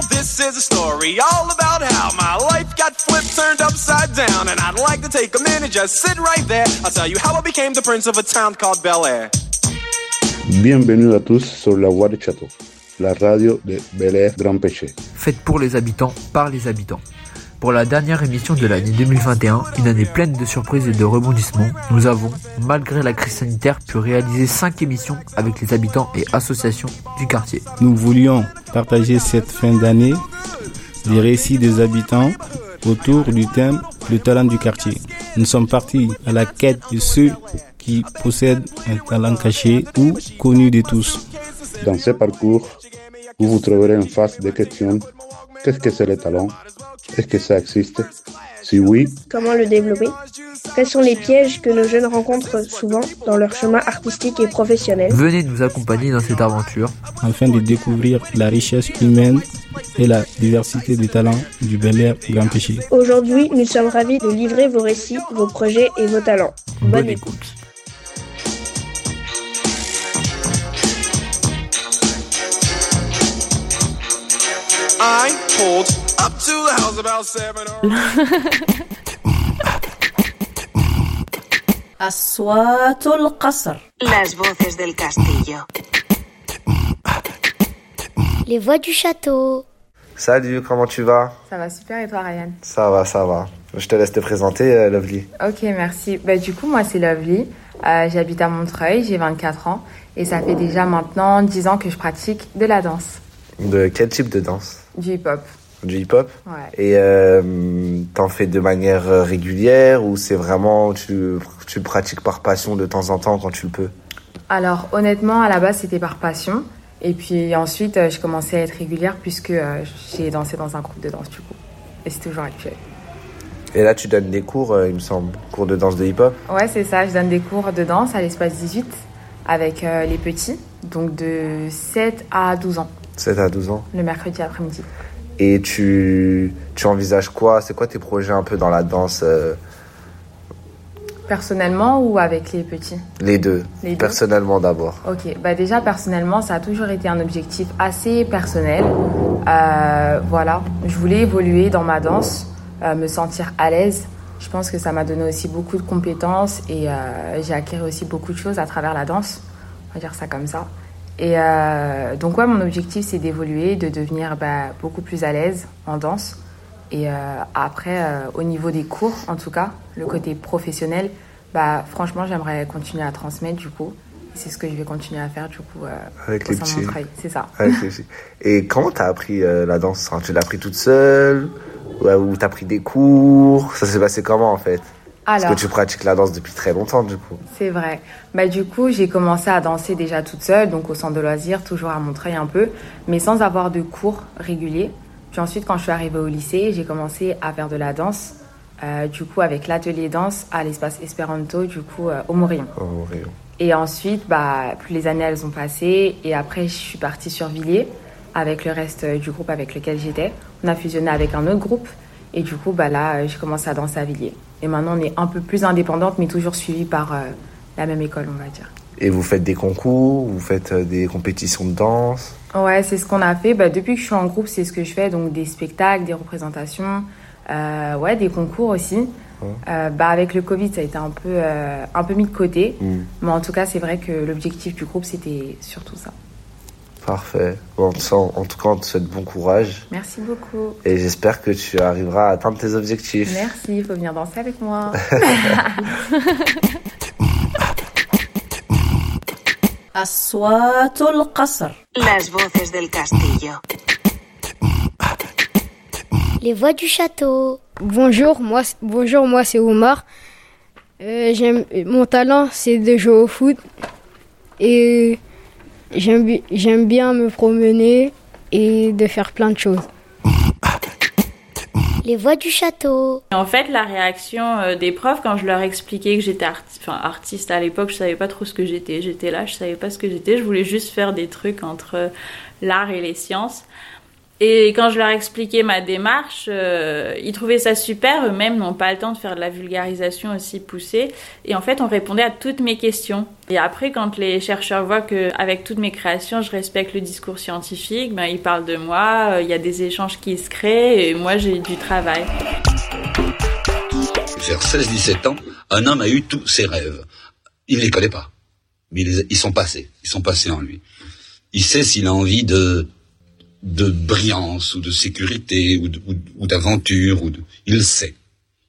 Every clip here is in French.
Now this is a story all about how my life got flipped, turned upside down. And I'd like to take a minute, just sit right there. I'll tell you how I became the prince of a town called Bel Air. Bienvenue à tous sur la voix du château, la radio de Bel Air Grand Péché. Faite pour les habitants, par les habitants. Pour la dernière émission de l'année 2021, une année pleine de surprises et de rebondissements, nous avons, malgré la crise sanitaire, pu réaliser 5 émissions avec les habitants et associations du quartier. Nous voulions partager cette fin d'année des récits des habitants autour du thème le talent du quartier. Nous sommes partis à la quête de ceux qui possèdent un talent caché ou connu de tous. Dans ce parcours, vous vous trouverez en face des questions. Qu'est-ce que c'est le talent Est-ce que ça existe? Si oui, Comment le développer? Quels sont les pièges que nos jeunes rencontrent souvent dans leur chemin artistique et professionnel? Venez nous accompagner dans cette aventure. afin de découvrir la richesse humaine et la diversité des talents du Bel Air Grand Péché. Aujourd'hui, nous sommes ravis de livrer vos récits, vos projets et vos talents. Bonne écoute. I pulled up to the house about seven or أصوات القصر Las voces del castillo. Les voix du château. Salut, comment tu vas Ça va super et toi Ryan Ça va, ça va. Je te laisse te présenter, euh, Lovely. Ok merci. Bah, du coup moi c'est Lovely, Euh, j'habite à Montreuil, j'ai 24 ans et ça fait déjà maintenant 10 ans que je pratique de la danse, De quel type de danse? Du hip-hop. Du hip-hop? Ouais. Et euh, t'en fais de manière euh, régulière ou c'est vraiment tu, tu pratiques par passion de temps en temps quand tu le peux? Alors honnêtement à la base c'était par passion. Et puis ensuite euh, je commençais à être régulière puisque euh, j'ai dansé dans un groupe de danse du coup. Et c'est toujours actuel. Et là tu donnes des cours, il me semble, cours de danse de hip-hop? Ouais c'est ça, je donne des cours de danse à l'espace 18 avec les petits, donc de 7 à 12 ans, 7 à 12 ans. le mercredi après-midi. Et tu, tu envisages quoi? C'est quoi tes projets un peu dans la danse euh, Personnellement ou avec les petits? Les deux. Les deux? Personnellement d'abord. Ok, bah déjà personnellement, ça a toujours été un objectif assez personnel. Euh, voilà, je voulais évoluer dans ma danse, euh, me sentir à l'aise. Je pense que ça m'a donné aussi beaucoup de compétences et euh, j'ai acquis aussi beaucoup de choses à travers la danse. On va dire ça comme ça. Et euh, donc ouais, mon objectif c'est d'évoluer, de devenir bah, beaucoup plus à l'aise en danse. Et euh, après, euh, au niveau des cours, en tout cas, le côté professionnel, bah franchement, j'aimerais continuer à transmettre du coup. C'est ce que je vais continuer à faire du coup Avec les petits. C'est ça. Avec les filles. Et comment t'as appris la danse? Tu l'as appris toute seule? Ou t'as pris des cours? Ça s'est passé comment en fait? Parce Alors, que tu pratiques la danse depuis très longtemps du coup. c'est vrai. Bah du coup, j'ai commencé à danser déjà toute seule, donc au centre de loisirs, toujours à Montreuil un peu, mais sans avoir de cours réguliers. Puis ensuite, quand je suis arrivée au lycée, j'ai commencé à faire de la danse, euh, du coup avec l'atelier danse à l'espace Esperanto, du coup euh, au Morillon. Oh, Rio. Et ensuite, bah, plus les années elles ont passé, et après je suis partie sur Villiers avec le reste euh, du groupe avec lequel j'étais. On a fusionné avec un autre groupe, et du coup, bah là, j'ai commencé à danser à Villiers. Et maintenant, on est un peu plus indépendante, mais toujours suivie par euh, la même école, on va dire. Et vous faites des concours Vous faites euh, des compétitions de danse? Ouais, c'est ce qu'on a fait. Bah, depuis que je suis en groupe, c'est ce que je fais, donc des spectacles, des représentations, euh, ouais, des concours aussi. Euh, bah, avec le Covid, ça a été un peu, euh, un peu mis de côté. Mm. Mais en tout cas, c'est vrai que l'objectif du groupe, c'était surtout ça. Parfait. Bon, en tout cas, on te souhaite bon courage. Merci beaucoup. Et j'espère que tu arriveras à atteindre tes objectifs. Merci, il faut venir danser avec moi. Las voces del castillo. Les voix du château. Bonjour, moi, bonjour, moi c'est Omar. Euh, mon talent, c'est de jouer au foot. Et j'aime, bi- j'aime bien me promener et de faire plein de choses. Les voix du château. En fait, la réaction euh, des profs quand je leur expliquais que j'étais arti- enfin, artiste à l'époque, je savais pas trop ce que j'étais. J'étais là, je savais pas ce que j'étais. Je voulais juste faire des trucs entre l'art et les sciences. Et quand je leur expliquais ma démarche, euh, ils trouvaient ça super. Eux-mêmes n'ont pas le temps de faire de la vulgarisation aussi poussée. Et en fait, on répondait à toutes mes questions. Et après, quand les chercheurs voient que avec toutes mes créations, je respecte le discours scientifique, ben, ils parlent de moi. euh, Il y a des échanges qui se créent. Et moi, j'ai du travail. Vers 16-17 ans, un homme a eu tous ses rêves. Il ne les connaît pas. Mais ils, ils sont passés. Ils sont passés en lui. Il sait s'il a envie de de brillance ou de sécurité ou d'aventure ou de... il sait.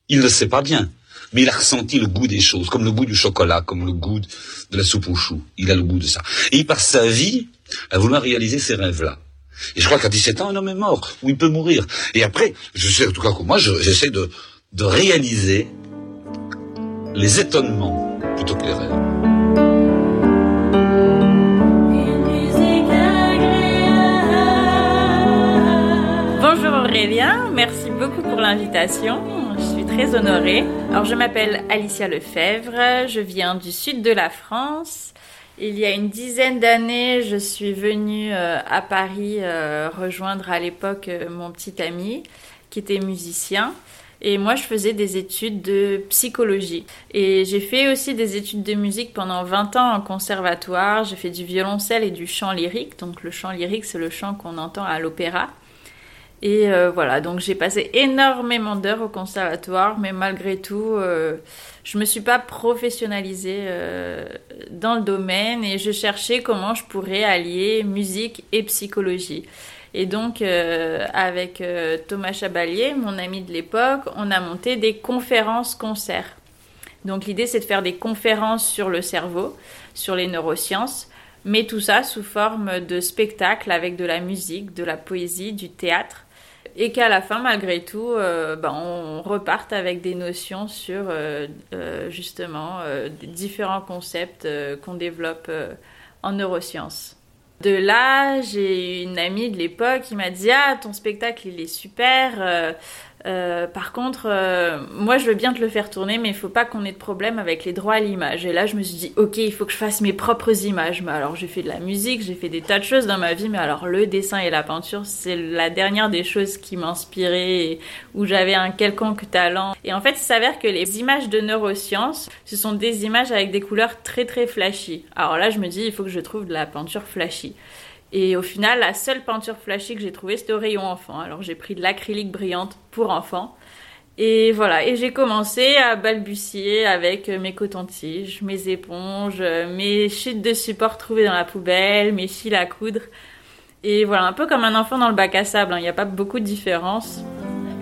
Il ne le sait pas bien, mais il a ressenti le goût des choses, comme le goût du chocolat, comme le goût de la soupe aux choux. Il a le goût de ça. Et il passe sa vie à vouloir réaliser ces rêves-là. Et je crois qu'à 17 ans, un homme est mort, ou il peut mourir. Et après, je sais, en tout cas que moi, je- j'essaie de, de réaliser les étonnements plutôt que les rêves. Aurélien, merci beaucoup pour l'invitation. Je suis très honorée. Alors je m'appelle Alicia Lefebvre, je viens du sud de la France. Il y a une dizaine d'années, je suis venue euh, à Paris euh, rejoindre à l'époque euh, mon petit ami qui était musicien. Et moi, je faisais des études de psychologie. Et j'ai fait aussi des études de musique pendant 20 ans en conservatoire. J'ai fait du violoncelle et du chant lyrique. Donc le chant lyrique, c'est le chant qu'on entend à l'opéra. Et euh, voilà, donc j'ai passé énormément d'heures au conservatoire, mais malgré tout, euh, je me suis pas professionnalisée euh, dans le domaine et je cherchais comment je pourrais allier musique et psychologie. Et donc, euh, avec Thomas Chabalier, mon ami de l'époque, on a monté des conférences-concerts. Donc, l'idée, c'est de faire des conférences sur le cerveau, sur les neurosciences, mais tout ça sous forme de spectacle avec de la musique, de la poésie, du théâtre. Et qu'à la fin, malgré tout, euh, ben, on reparte avec des notions sur euh, euh, justement différents concepts qu'on développe en neurosciences. De là, j'ai une amie de l'époque qui m'a dit Ah, ton spectacle, il est super. Euh, par contre, euh, moi, je veux bien te le faire tourner, mais il faut pas qu'on ait de problème avec les droits à l'image. Et là, je me suis dit Ok, il faut que je fasse mes propres images. Mais alors, j'ai fait de la musique, j'ai fait des tas de choses dans ma vie, mais alors, le dessin et la peinture, c'est la dernière des choses qui m'inspiraient où j'avais un quelconque talent. Et en fait, il s'avère que les images de neurosciences, ce sont des images avec des couleurs très très flashy. Alors là, je me dis Il faut que je trouve de la peinture flashy. Et au final, la seule peinture flashy que j'ai trouvée, c'était au rayon enfant. Alors j'ai pris de l'acrylique brillante pour enfants. Et voilà, et j'ai commencé à balbutier avec mes cotons-tiges, mes éponges, mes chutes de support trouvées dans la poubelle, mes fils à coudre. Et voilà, un peu comme un enfant dans le bac à sable, hein. il n'y a pas beaucoup de différence.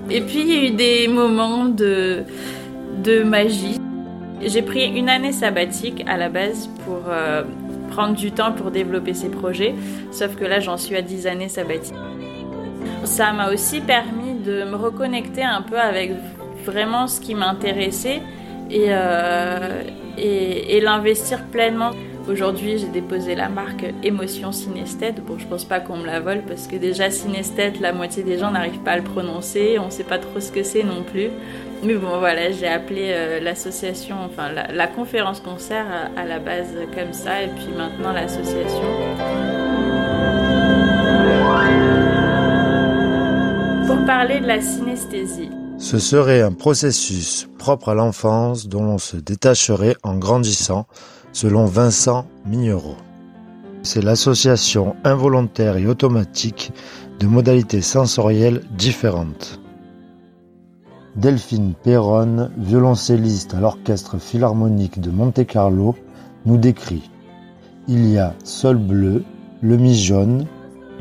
Et puis il y a eu des moments de, de magie. J'ai pris une année sabbatique à la base pour euh, du temps pour développer ces projets, sauf que là j'en suis à 10 années sabbatiques. Ça m'a aussi permis de me reconnecter un peu avec vraiment ce qui m'intéressait et, euh, et, et l'investir pleinement. Aujourd'hui, j'ai déposé la marque Émotion Synesthète. Bon, je pense pas qu'on me la vole parce que déjà Synesthète, la moitié des gens n'arrivent pas à le prononcer, on sait pas trop ce que c'est non plus. Mais bon, voilà, j'ai appelé euh, l'association, enfin la, conférence concert à, la base comme ça, et puis maintenant l'association. Pour parler de la synesthésie. Ce serait un processus propre à l'enfance dont l'on se détacherait en grandissant, selon Vincent Mignereau. C'est l'association involontaire et automatique de modalités sensorielles différentes. Delphine Perron, violoncelliste à l'Orchestre Philharmonique de Monte-Carlo, nous décrit Il y a sol bleu, le mi jaune,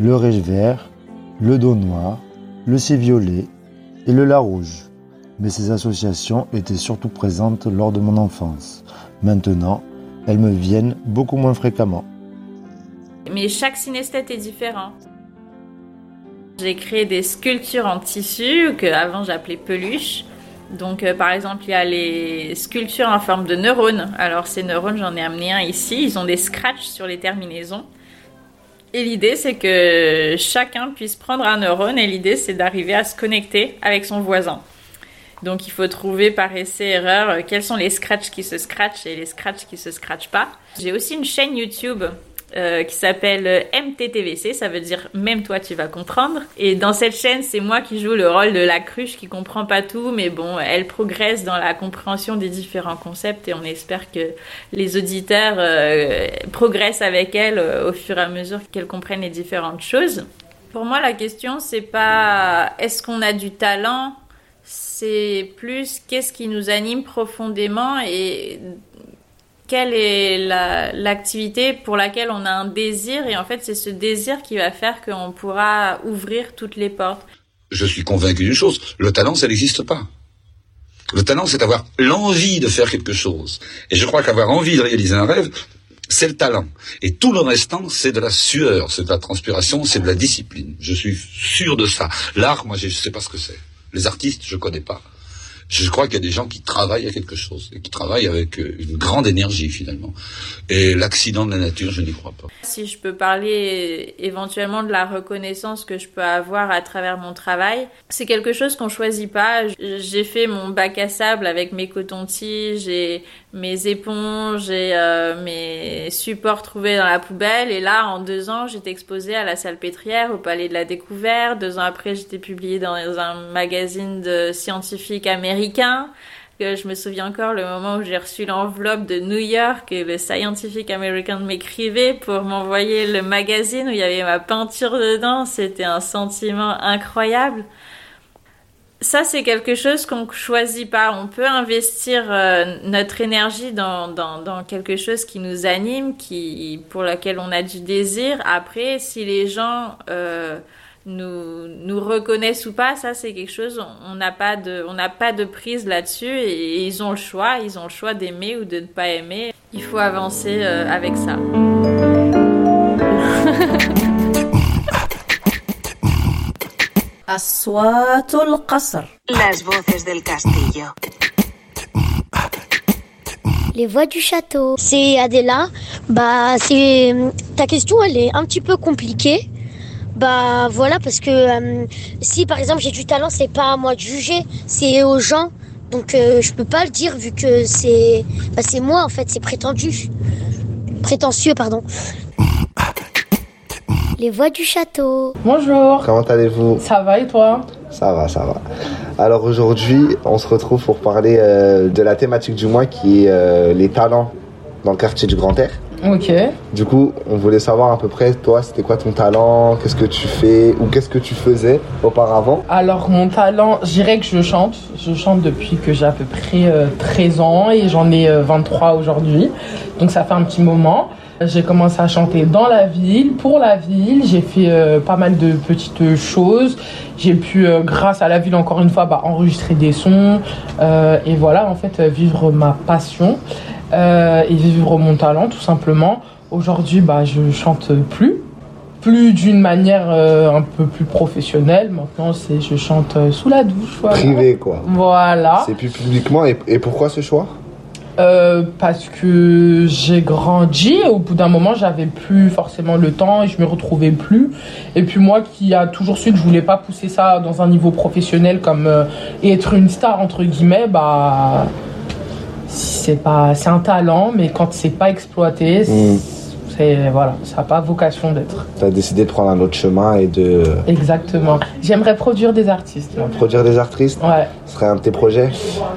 le ré vert, le do noir, le si violet et le la rouge. Mais ces associations étaient surtout présentes lors de mon enfance. Maintenant, elles me viennent beaucoup moins fréquemment. Mais chaque synesthète est différent. J'ai créé des sculptures en tissu que avant j'appelais peluches. Donc euh, par exemple, il y a les sculptures en forme de neurones. Alors ces neurones, j'en ai amené un ici, ils ont des scratchs sur les terminaisons. Et l'idée c'est que chacun puisse prendre un neurone et l'idée c'est d'arriver à se connecter avec son voisin. Donc il faut trouver par essai-erreur quels sont les scratchs qui se scratchent et les scratchs qui se scratchent pas. J'ai aussi une chaîne YouTube euh, qui s'appelle MTTVC, ça veut dire même toi tu vas comprendre. Et dans cette chaîne, c'est moi qui joue le rôle de la cruche qui comprend pas tout, mais bon, elle progresse dans la compréhension des différents concepts et on espère que les auditeurs euh, progressent avec elle euh, au fur et à mesure qu'elle comprennent les différentes choses. Pour moi, la question c'est pas est-ce qu'on a du talent, c'est plus qu'est-ce qui nous anime profondément? Et quelle est l'activité pour laquelle on a un désir et en fait c'est ce désir qui va faire qu'on pourra ouvrir toutes les portes. Je suis convaincu d'une chose, le talent ça n'existe pas. Le talent c'est avoir l'envie de faire quelque chose. Et je crois qu'avoir envie de réaliser un rêve, c'est le talent. Et tout le restant, c'est de la sueur, c'est de la transpiration, c'est de la discipline. Je suis sûr de ça. L'art, moi, je ne sais pas ce que c'est. Les artistes, je connais pas je crois qu'il y a des gens qui travaillent à quelque chose et qui travaillent avec euh, une grande énergie finalement. Et l'accident de la nature, je n'y crois pas. Si je peux parler éventuellement de la reconnaissance que je peux avoir à travers mon travail, c'est quelque chose qu'on choisit pas. J'ai fait mon bac à sable avec mes cotons-tiges et mes éponges et euh, mes supports trouvés dans la poubelle. Et là, en deux ans, j'étais exposée à la Salpêtrière, au Palais de la Découverte. Deux ans après, j'étais publiée dans un magazine de scientifiques américains. Que je me souviens encore le moment où j'ai reçu l'enveloppe de New York et le Scientific American m'écrivait pour m'envoyer le magazine où il y avait ma peinture dedans. C'était un sentiment incroyable ça, c'est quelque chose qu'on ne choisit pas. On peut investir euh, notre énergie dans, dans, quelque chose qui nous anime, qui, pour laquelle on a du désir. Après, si les gens euh, nous, nous reconnaissent ou pas, ça, c'est quelque chose, on n'a pas, de, pas de prise là-dessus et, ils ont le choix. Ils ont le choix d'aimer ou de ne pas aimer. Il faut avancer euh, avec ça. أصوات القصر Las voces del castillo Les voix du château. C'est Adela. Bah, c'est ta question, elle est un petit peu compliquée. Bah voilà, parce que euh, si par exemple j'ai du talent, c'est pas à moi de juger, c'est aux gens. Donc euh, je peux pas le dire vu que c'est bah, c'est moi en fait, c'est prétendu. Prétentieux, pardon. les voix du château. Bonjour. Comment allez-vous? Ça va et toi? Ça va, ça va. Alors aujourd'hui, on se retrouve pour parler euh, de la thématique du mois qui est euh, les talents dans le quartier du Grand Air. Ok. Du coup, on voulait savoir à peu près, toi, c'était quoi ton talent? Qu'est-ce que tu fais? Ou qu'est-ce que tu faisais auparavant? Alors, mon talent, je dirais que je chante. Je chante depuis que j'ai à peu près 13 euh, ans et j'en ai 23 aujourd'hui. Donc, ça fait un petit moment. J'ai commencé à chanter dans la ville, pour la ville. J'ai fait euh, pas mal de petites choses. J'ai pu, euh, grâce à la ville, encore une fois, bah, enregistrer des sons. Euh, et voilà, en fait, vivre ma passion et vivre mon talent, tout simplement. Aujourd'hui, bah, je chante plus. Plus d'une manière un peu plus professionnelle. Maintenant, c'est je chante sous la douche. Voilà. Privé, quoi. Voilà. C'est plus publiquement. et pourquoi ce choix? Euh, parce que j'ai grandi au bout d'un moment j'avais plus forcément le temps et je me retrouvais plus. Et puis moi qui a toujours su que je voulais pas pousser ça dans un niveau professionnel comme euh, être une star entre guillemets bah c'est pas c'est un talent mais quand c'est pas exploité mmh voilà, ça n'a pas vocation d'être. Tu as décidé de prendre un autre chemin et de. Exactement. J'aimerais produire des artistes. Produire des artistes Ouais. Ce serait un de tes projets?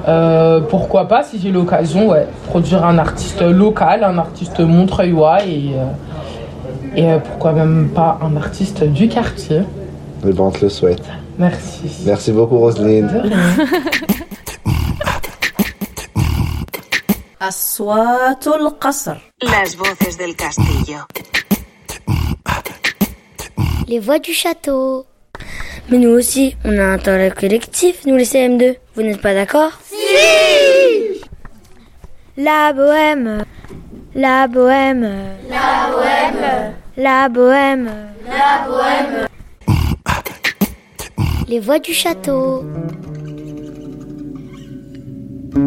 Euh, Pourquoi pas, si j'ai l'occasion, ouais. Produire un artiste local, un artiste montreuillois et, euh, et euh, pourquoi même pas un artiste du quartier. Le ben, on te le souhaite. Merci. Merci beaucoup, Roselyne. أصوات القصر Las voces del castillo Les voix du château Mais nous aussi, on a un talent collectif, nous les CM2. Vous n'êtes pas d'accord Si La bohème La bohème La bohème La bohème La bohème Les voix du château ben, je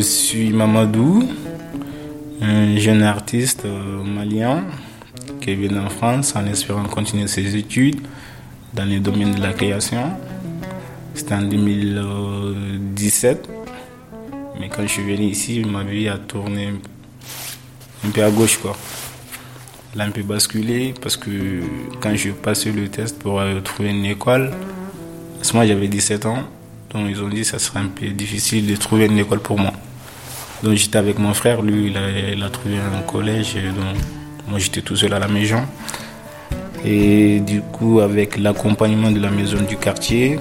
suis Mamadou, un jeune artiste euh, malien qui vient en France en espérant continuer ses études dans le domaine de la création. C'était en 2017. Mais quand je suis venu ici, ma vie a tourné un peu à gauche. Quoi. A un peu basculé parce que quand je passé le test pour euh, trouver une école, à ce moment j'avais 17 ans. Donc ils ont dit que ça serait un peu difficile de trouver une école pour moi. Donc j'étais avec mon frère, lui il a, trouvé un collège, donc moi j'étais tout seul à la maison. Et du coup avec l'accompagnement de la maison du quartier,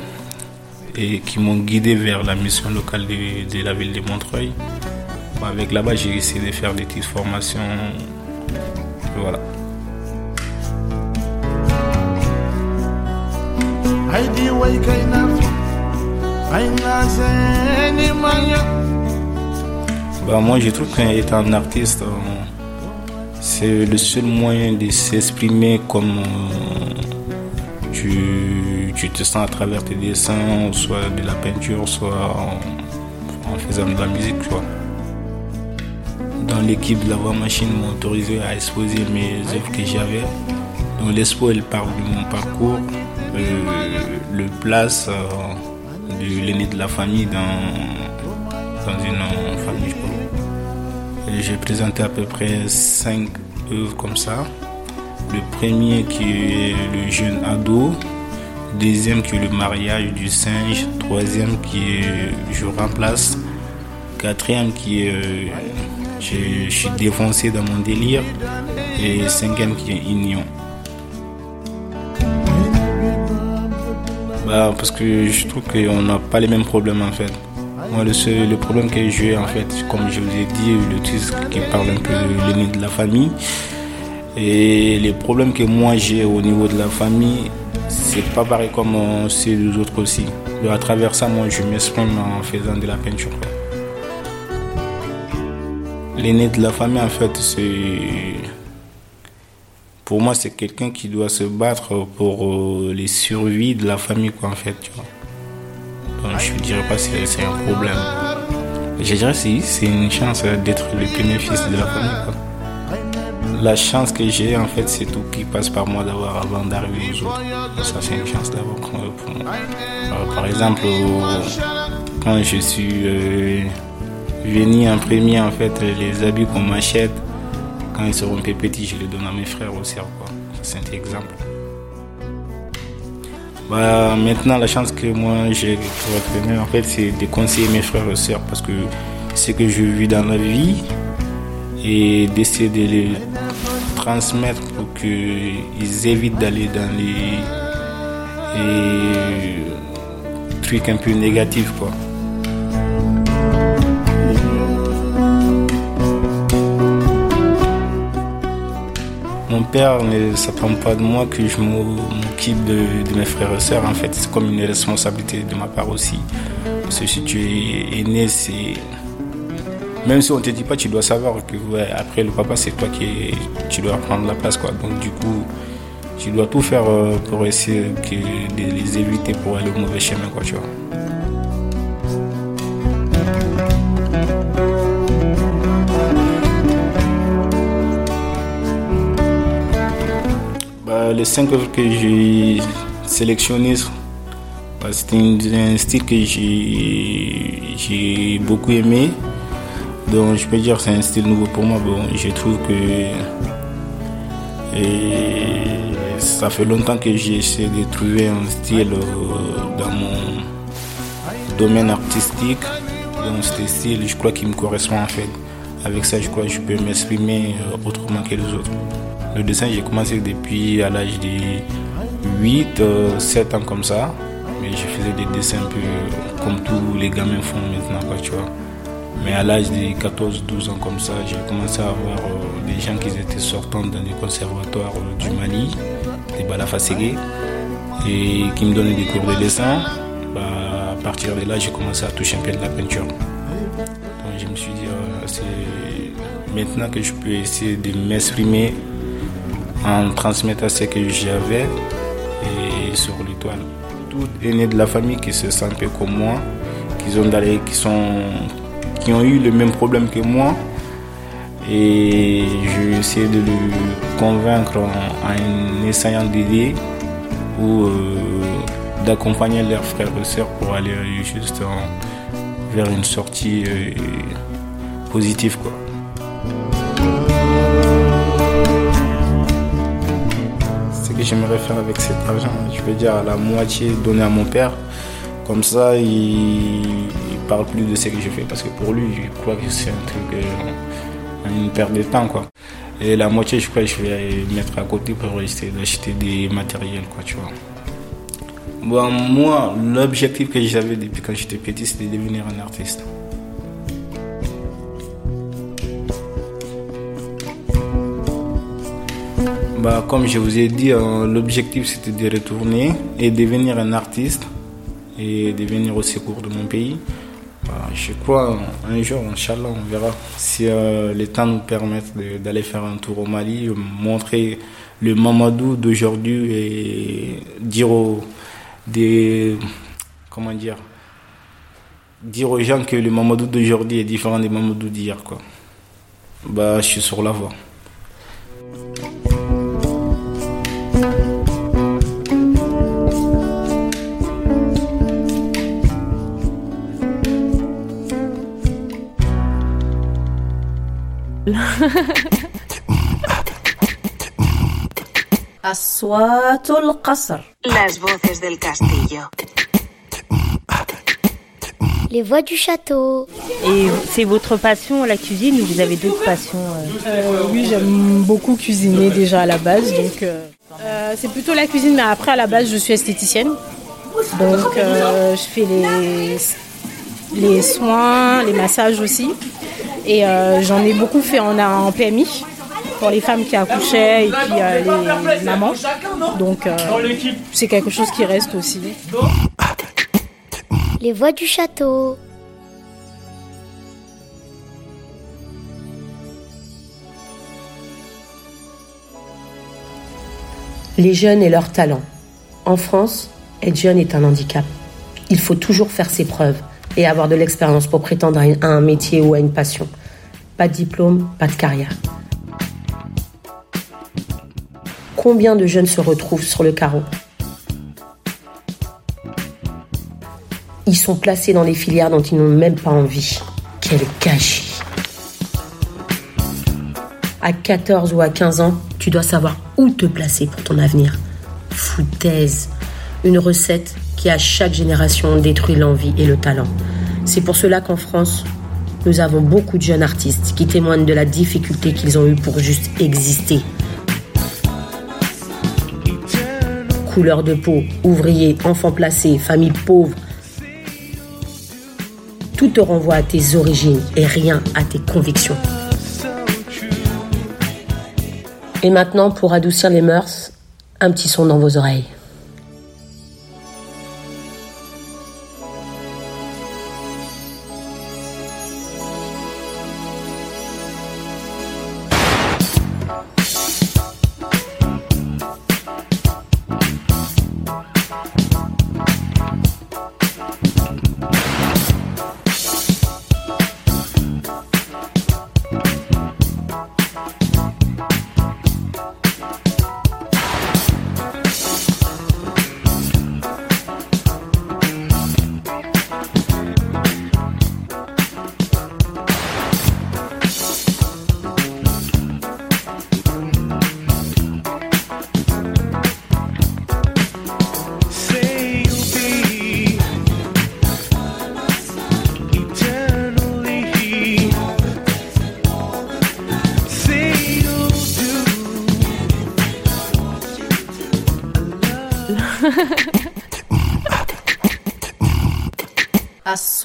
et qui m'ont guidé vers la mission locale de, la ville de Montreuil. Avec là-bas, j'ai essayé de faire des petites formations. Voilà. Bah, moi, je trouve qu'être un artiste, euh, c'est le seul moyen de s'exprimer comme euh, tu, tu, te sens à travers tes dessins, soit de la peinture, soit en, faisant de la musique. Dans l'équipe de la voix machine, m'a autorisé à exposer mes œuvres que j'avais. Donc l'expo, elle parle de mon parcours, euh, le place de l'aîné de la famille dans, dans une famille. J'ai présenté à peu près cinq œuvres comme ça. Le premier qui est le jeune ado, deuxième qui est le mariage du singe, troisième qui est je remplace, quatrième qui est euh, je, suis défoncé dans mon délire et cinquième qui est union. Bah, parce que je trouve qu'on n'a pas les mêmes problèmes en fait. Moi, le, le problème que j'ai, en fait, comme je vous ai dit, le titre qui parle un peu de de la famille. Et les problèmes que moi j'ai au niveau de la famille, c'est pas pareil comme c'est les autres aussi. Et à travers ça, moi, je m'exprime en faisant de la peinture. L'aîné de la famille, en fait, c'est. Pour moi, c'est quelqu'un qui doit se battre pour euh, les survies de la famille, quoi, en fait, tu vois je ne dirais pas que c'est un problème. Je dirais que c'est une chance d'être le premier fils de la famille. La chance que j'ai, en fait, c'est tout qui passe par moi d'avoir avant d'arriver aux autres. Ça, c'est une chance d'avoir pour moi. Par exemple, quand je suis euh, venu en premier, en fait, les habits qu'on m'achète, quand ils seront un peu petits, je les donne à mes frères aussi. C'est un exemple. Bah, maintenant, la chance que moi j'ai en fait, c'est de conseiller mes frères et sœurs parce que ce que je vis dans la vie et d'essayer de les transmettre pour qu'ils évitent d'aller dans les, trucs un peu négatifs. Quoi. Mon père ne s'attend pas de moi que je m'occupe de, mes frères et sœurs. En fait, c'est comme une responsabilité de ma part aussi. Parce que si tu es aîné, c'est. Même si on te dit pas, tu dois savoir que après le papa, c'est toi qui tu dois prendre la place. Quoi. Donc, du coup, tu dois tout faire euh, pour essayer de les éviter pour aller au mauvais chemin. Quoi, tu vois. les cinq œuvres que j'ai sélectionnées, bah, c'était un style que j'ai beaucoup aimé. Donc je peux dire que c'est un style nouveau pour moi. Bon, je trouve que ça fait longtemps que j'ai essayé de trouver un style euh, dans mon domaine artistique. Donc ce style, je crois qu'il me correspond en fait. Avec ça, je crois que je peux m'exprimer euh, autrement que les autres. Le dessin, j'ai commencé depuis à l'âge de 8, 7 euh, ans comme ça. Mais je faisais des dessins un peu comme tous les gamins font maintenant, quoi, tu vois. Mais à l'âge de 14, 12 ans comme ça, j'ai commencé à avoir euh, des gens qui étaient sortants dans les conservatoires euh, du Mali, des Balafaségué, et qui me donnaient des cours de dessin. Bah, à partir de là, j'ai commencé à toucher un peu de la peinture. Donc je me suis dit, c'est maintenant que je peux essayer de m'exprimer en transmettant ce que j'avais et sur l'étoile. Tout est né de la famille qui se sent un peu comme moi, qui, ont qui, sont, qui ont eu le même problème que moi. Et je essayé de le convaincre en, essayant d'aider ou euh, d'accompagner leurs frères et sœurs pour aller juste vers une sortie euh, positive. Quoi. Ce que j'aimerais faire avec cet argent, je veux dire à la moitié donner à mon père. Comme ça, il parle plus de ce que je fais parce que pour lui, je crois que c'est un truc, euh, une perte de temps. Quoi. Et la moitié, je crois que je vais mettre à côté pour essayer d'acheter des matériels, quoi, tu vois. Bon, moi, l'objectif que j'avais depuis quand j'étais petit, c'était de devenir un artiste. Bah, comme je vous ai dit, euh, l'objectif c'était de retourner et devenir un artiste et de venir au secours de mon pays. Bah, je crois un jour, Inch'Allah, on verra si euh, les temps nous permettent d'aller faire un tour au Mali, montrer le Mamadou d'aujourd'hui et dire aux, des, comment dire, dire aux gens que le Mamadou d'aujourd'hui est différent des Mamadou d'hier. Quoi. Bah, je suis sur la voie. Las voces del castillo. Les voix du château. Et c'est votre passion la cuisine ou vous avez d'autres passions euh euh, Oui, j'aime beaucoup cuisiner déjà à la base. Donc euh, c'est plutôt la cuisine, mais après à la base je suis esthéticienne. Donc je fais les, les soins, les massages aussi. Et j'en ai beaucoup fait en, en PMI pour les femmes qui accouchaient et puis les mamans. Donc c'est quelque chose qui reste aussi. Les voix du château. Les jeunes et leurs talents. En France, être jeune est un handicap. Il faut toujours faire ses preuves et avoir de l'expérience pour prétendre à un métier ou à une passion. Pas de diplôme, pas de carrière. Combien de jeunes se retrouvent sur le carreau? Ils sont placés dans des filières dont ils n'ont même pas envie. Quel gâchis À 14 ou à 15 ans, tu dois savoir où te placer pour ton avenir. Foutaise. Une recette qui à chaque génération détruit l'envie et le talent. C'est pour cela qu'en France, nous avons beaucoup de jeunes artistes qui témoignent de la difficulté qu'ils ont eue pour juste exister. Couleur de peau, ouvriers, enfants placés, familles pauvres, tout te renvoie à tes origines et rien à tes convictions. Et maintenant, pour adoucir les mœurs, un petit son dans vos oreilles.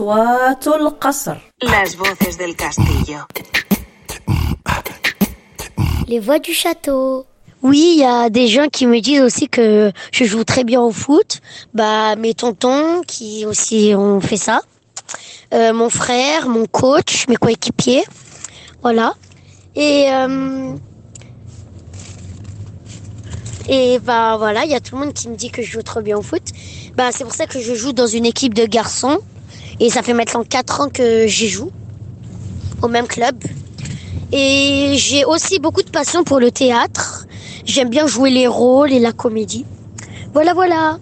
Las voces del castillo. Les voix du château. Oui, il y a des gens qui me disent aussi que je joue très bien au foot. Bah, mes tontons qui aussi ont fait ça. Euh, mon frère, mon coach, mes coéquipiers. Voilà. Et euh, et bah voilà, il y a tout le monde qui me dit que je joue trop bien au foot. Bah c'est pour ça que je joue dans une équipe de garçons et ça fait maintenant 4 ans que j'y joue au même club. Et j'ai aussi beaucoup de passion pour le théâtre. J'aime bien jouer les rôles et la comédie. Voilà, voilà.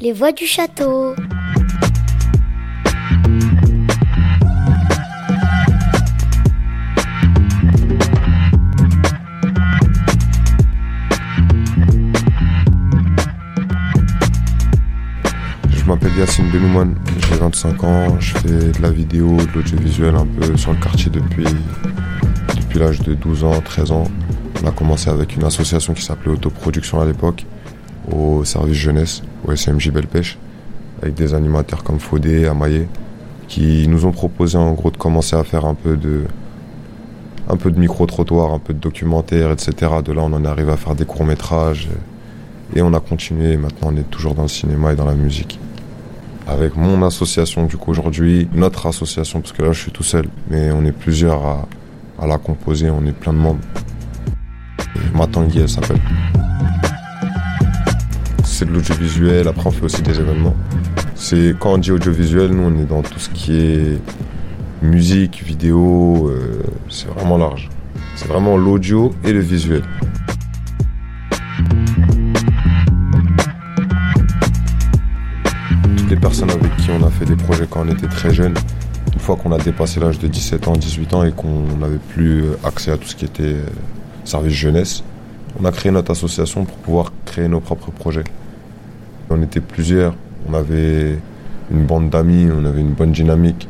Les voix du château. M'appelle Yacine Benouman, j'ai 25 ans, je fais de la vidéo, de l'audiovisuel un peu sur le quartier depuis, depuis l'âge de 12 ans, 13 ans. On a commencé avec une association qui s'appelait Autoproduction à l'époque, au service jeunesse, au SMJ Belle Pêche, avec des animateurs comme Faudé, Amaillé, qui nous ont proposé en gros de commencer à faire un peu de, un peu de micro-trottoir, un peu de documentaire, etc. De là, on en est arrivé à faire des courts-métrages. Et on a continué. Maintenant, on est toujours dans le cinéma et dans la musique avec mon association du coup aujourd'hui, notre association, parce que là je suis tout seul, mais on est plusieurs à, à la composer, on est plein de membres. Matangui elle s'appelle. C'est de l'audiovisuel, après on fait aussi des événements. C'est quand on dit audiovisuel, nous on est dans tout ce qui est musique, vidéo, euh, c'est vraiment large. C'est vraiment l'audio et le visuel. Les personnes avec qui on a fait des projets quand on était très jeune, une fois qu'on a dépassé l'âge de 17 ans, 18 ans et qu'on n'avait plus accès à tout ce qui était euh, service jeunesse, on a créé notre association pour pouvoir créer nos propres projets. On était plusieurs, on avait une bande d'amis, on avait une bonne dynamique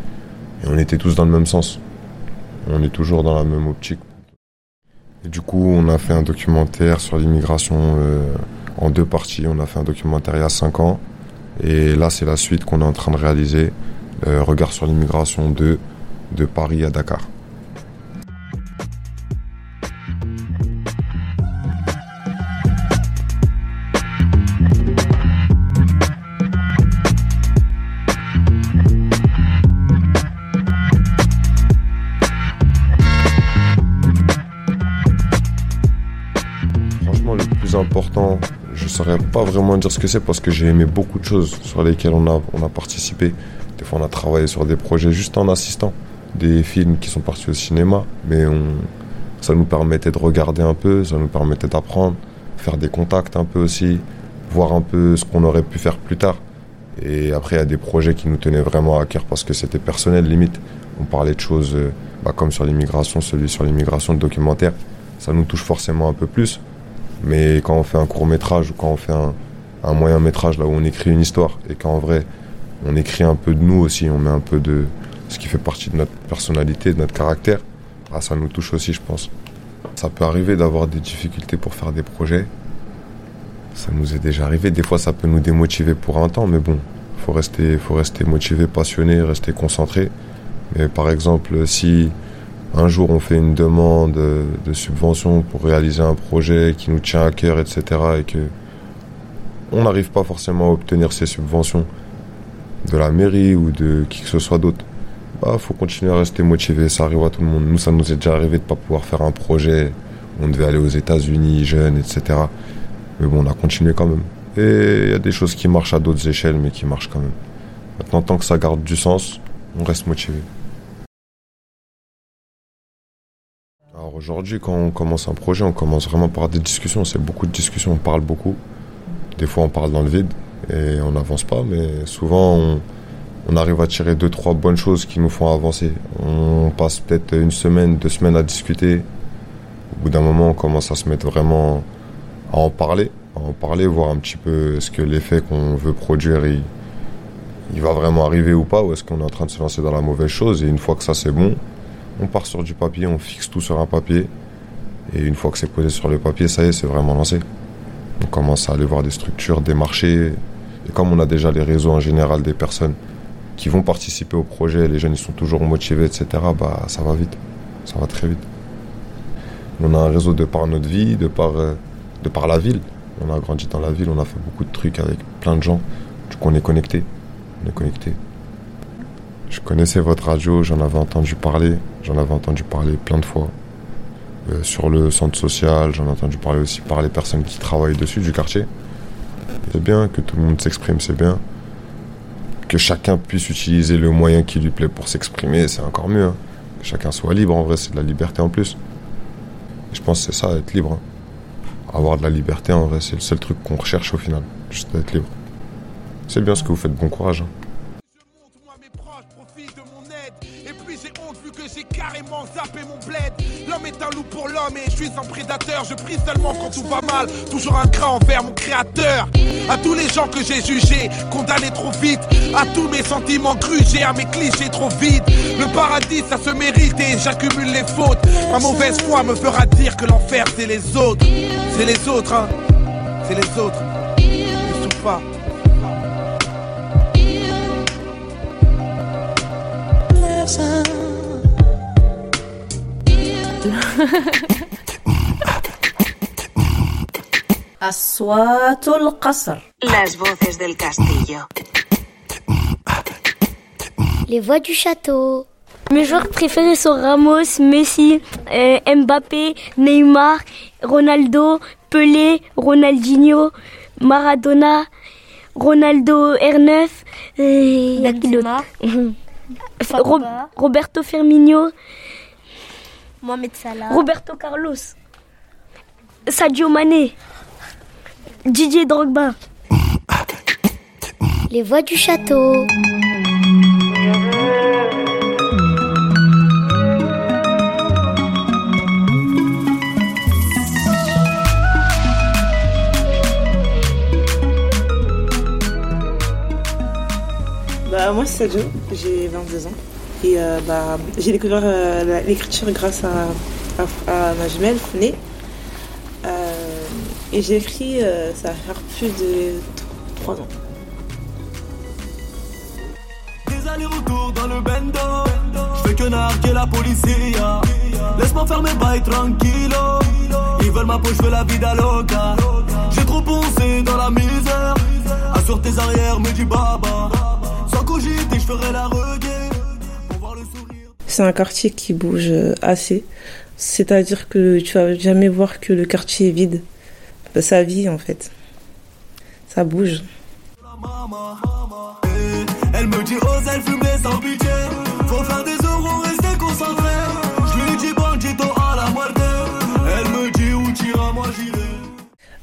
et on était tous dans le même sens. On est toujours dans la même optique. Du coup, on a fait un documentaire sur l'immigration euh, en deux parties. On a fait un documentaire il y a cinq ans et là, c'est la suite qu'on est en train de réaliser. Euh, regard sur l'immigration de, de Paris à Dakar. Pas vraiment dire ce que c'est parce que j'ai aimé beaucoup de choses sur lesquelles on a, on a participé. Des fois, on a travaillé sur des projets juste en assistant. Des films qui sont partis au cinéma, mais on, ça nous permettait de regarder un peu, ça nous permettait d'apprendre, faire des contacts un peu aussi, voir un peu ce qu'on aurait pu faire plus tard. Et après, il y a des projets qui nous tenaient vraiment à cœur parce que c'était personnel, limite. On parlait de choses euh, bah, comme sur l'immigration, celui sur l'immigration, le documentaire. Ça nous touche forcément un peu plus. Mais quand on fait un court métrage ou quand on fait un, moyen métrage, là où on écrit une histoire, et qu'en vrai, on écrit un peu de nous aussi, on met un peu de ce qui fait partie de notre personnalité, de notre caractère, ah, ça nous touche aussi, je pense. Ça peut arriver d'avoir des difficultés pour faire des projets. Ça nous est déjà arrivé. Des fois, ça peut nous démotiver pour un temps, mais bon, faut rester, faut rester motivé, passionné, rester concentré. Mais par exemple, si un jour on fait une demande de subvention pour réaliser un projet qui nous tient à cœur, etc. et que on n'arrive pas forcément à obtenir ces subventions de la mairie ou de qui que ce soit d'autre, bah faut continuer à rester motivé, ça arrive à tout le monde. Nous ça nous est déjà arrivé de pas pouvoir faire un projet, on devait aller aux États-Unis jeune, etc. Mais bon on a continué quand même. Et il y a des choses qui marchent à d'autres échelles mais qui marchent quand même. Maintenant tant que ça garde du sens, on reste motivé. Aujourd'hui, quand on commence un projet, on commence vraiment par des discussions. C'est beaucoup de discussions, on parle beaucoup. Des fois, on parle dans le vide et on n'avance pas, mais souvent, on, arrive à tirer deux, trois bonnes choses qui nous font avancer. On passe peut-être une semaine, deux semaines à discuter. Au bout d'un moment, on commence à se mettre vraiment à en parler, à en parler, voir un petit peu est-ce que l'effet qu'on veut produire, il va vraiment arriver ou pas, ou est-ce qu'on est en train de se lancer dans la mauvaise chose. Et une fois que ça c'est bon, on part sur du papier, on fixe tout sur un papier. Et une fois que c'est posé sur le papier, ça y est, c'est vraiment lancé. On commence à aller voir des structures, des marchés. Et comme on a déjà les réseaux en général des personnes qui vont participer au projet, les jeunes ils sont toujours motivés, etc., bah, ça va vite. Ça va très vite. On a un réseau de par notre vie, de par, euh, de par la ville. On a grandi dans la ville, on a fait beaucoup de trucs avec plein de gens. Du coup, on est connecté. On est connecté. Je connaissais votre radio, j'en avais entendu parler, j'en avais entendu parler plein de fois. Euh, sur le centre social, j'en ai entendu parler aussi par les personnes qui travaillent dessus du quartier. C'est bien que tout le monde s'exprime, c'est bien. Que chacun puisse utiliser le moyen qui lui plaît pour s'exprimer, c'est encore mieux. Hein. chacun soit libre. En vrai, c'est de la liberté en plus. je pense que c'est ça, être libre. Hein. Avoir de la liberté, en vrai, c'est le seul truc qu'on recherche au final. Juste être libre. C'est bien ce que vous faites, bon courage. Hein. L'homme est un loup pour l'homme et je suis un prédateur. Je prie seulement quand tout va mal. Toujours un cran envers mon créateur. À tous les gens que j'ai jugés, condamnés trop vite. À tous mes sentiments grugés, à mes clichés trop vides. Le paradis, ça se mérite et j'accumule les fautes. Ma mauvaise foi me fera dire que l'enfer, c'est les autres. C'est les autres, hein. C'est les autres. Souffre pas. أصوات القصر Las voces del castillo. Les voix du château. Mes joueurs préférés sont Ramos, Messi, euh, Mbappé, Neymar, Ronaldo, Pelé, Ronaldinho, Maradona, Ronaldo R9, euh, Ro- Roberto Firmino, Mohamed Salah. Roberto Carlos, Sadio Mané, Didier Drogba. Les voix du château. Bah, moi, c'est Sadio, j'ai 22 ans. Et euh, bah, j'ai découvert euh, l'écriture grâce à, à- à ma jumelle, Founé. Euh, et j'ai écrit, euh, ça va faire plus de 3 ans. Des allers-retours dans le bendo. Je fais que narguer la policia. Laisse-moi faire mes bails tranquillo. Ils veulent ma peau, je fais la vie d'Aloca. J'ai trop poncé dans la misère. Assure tes arrières, me dis baba. Sans cogiter, je ferai la reggae. C'est un quartier qui bouge euh, assez. C'est-à-dire que tu vas jamais voir que le quartier est vide. Bah, ça vit en fait. Ça bouge. Elle me dit ose, elle fume sans pitié. Faut faire des euros, rester concentré. Je lui dis bandito à la muerte. Elle me dit où t'iras, moi j'irai.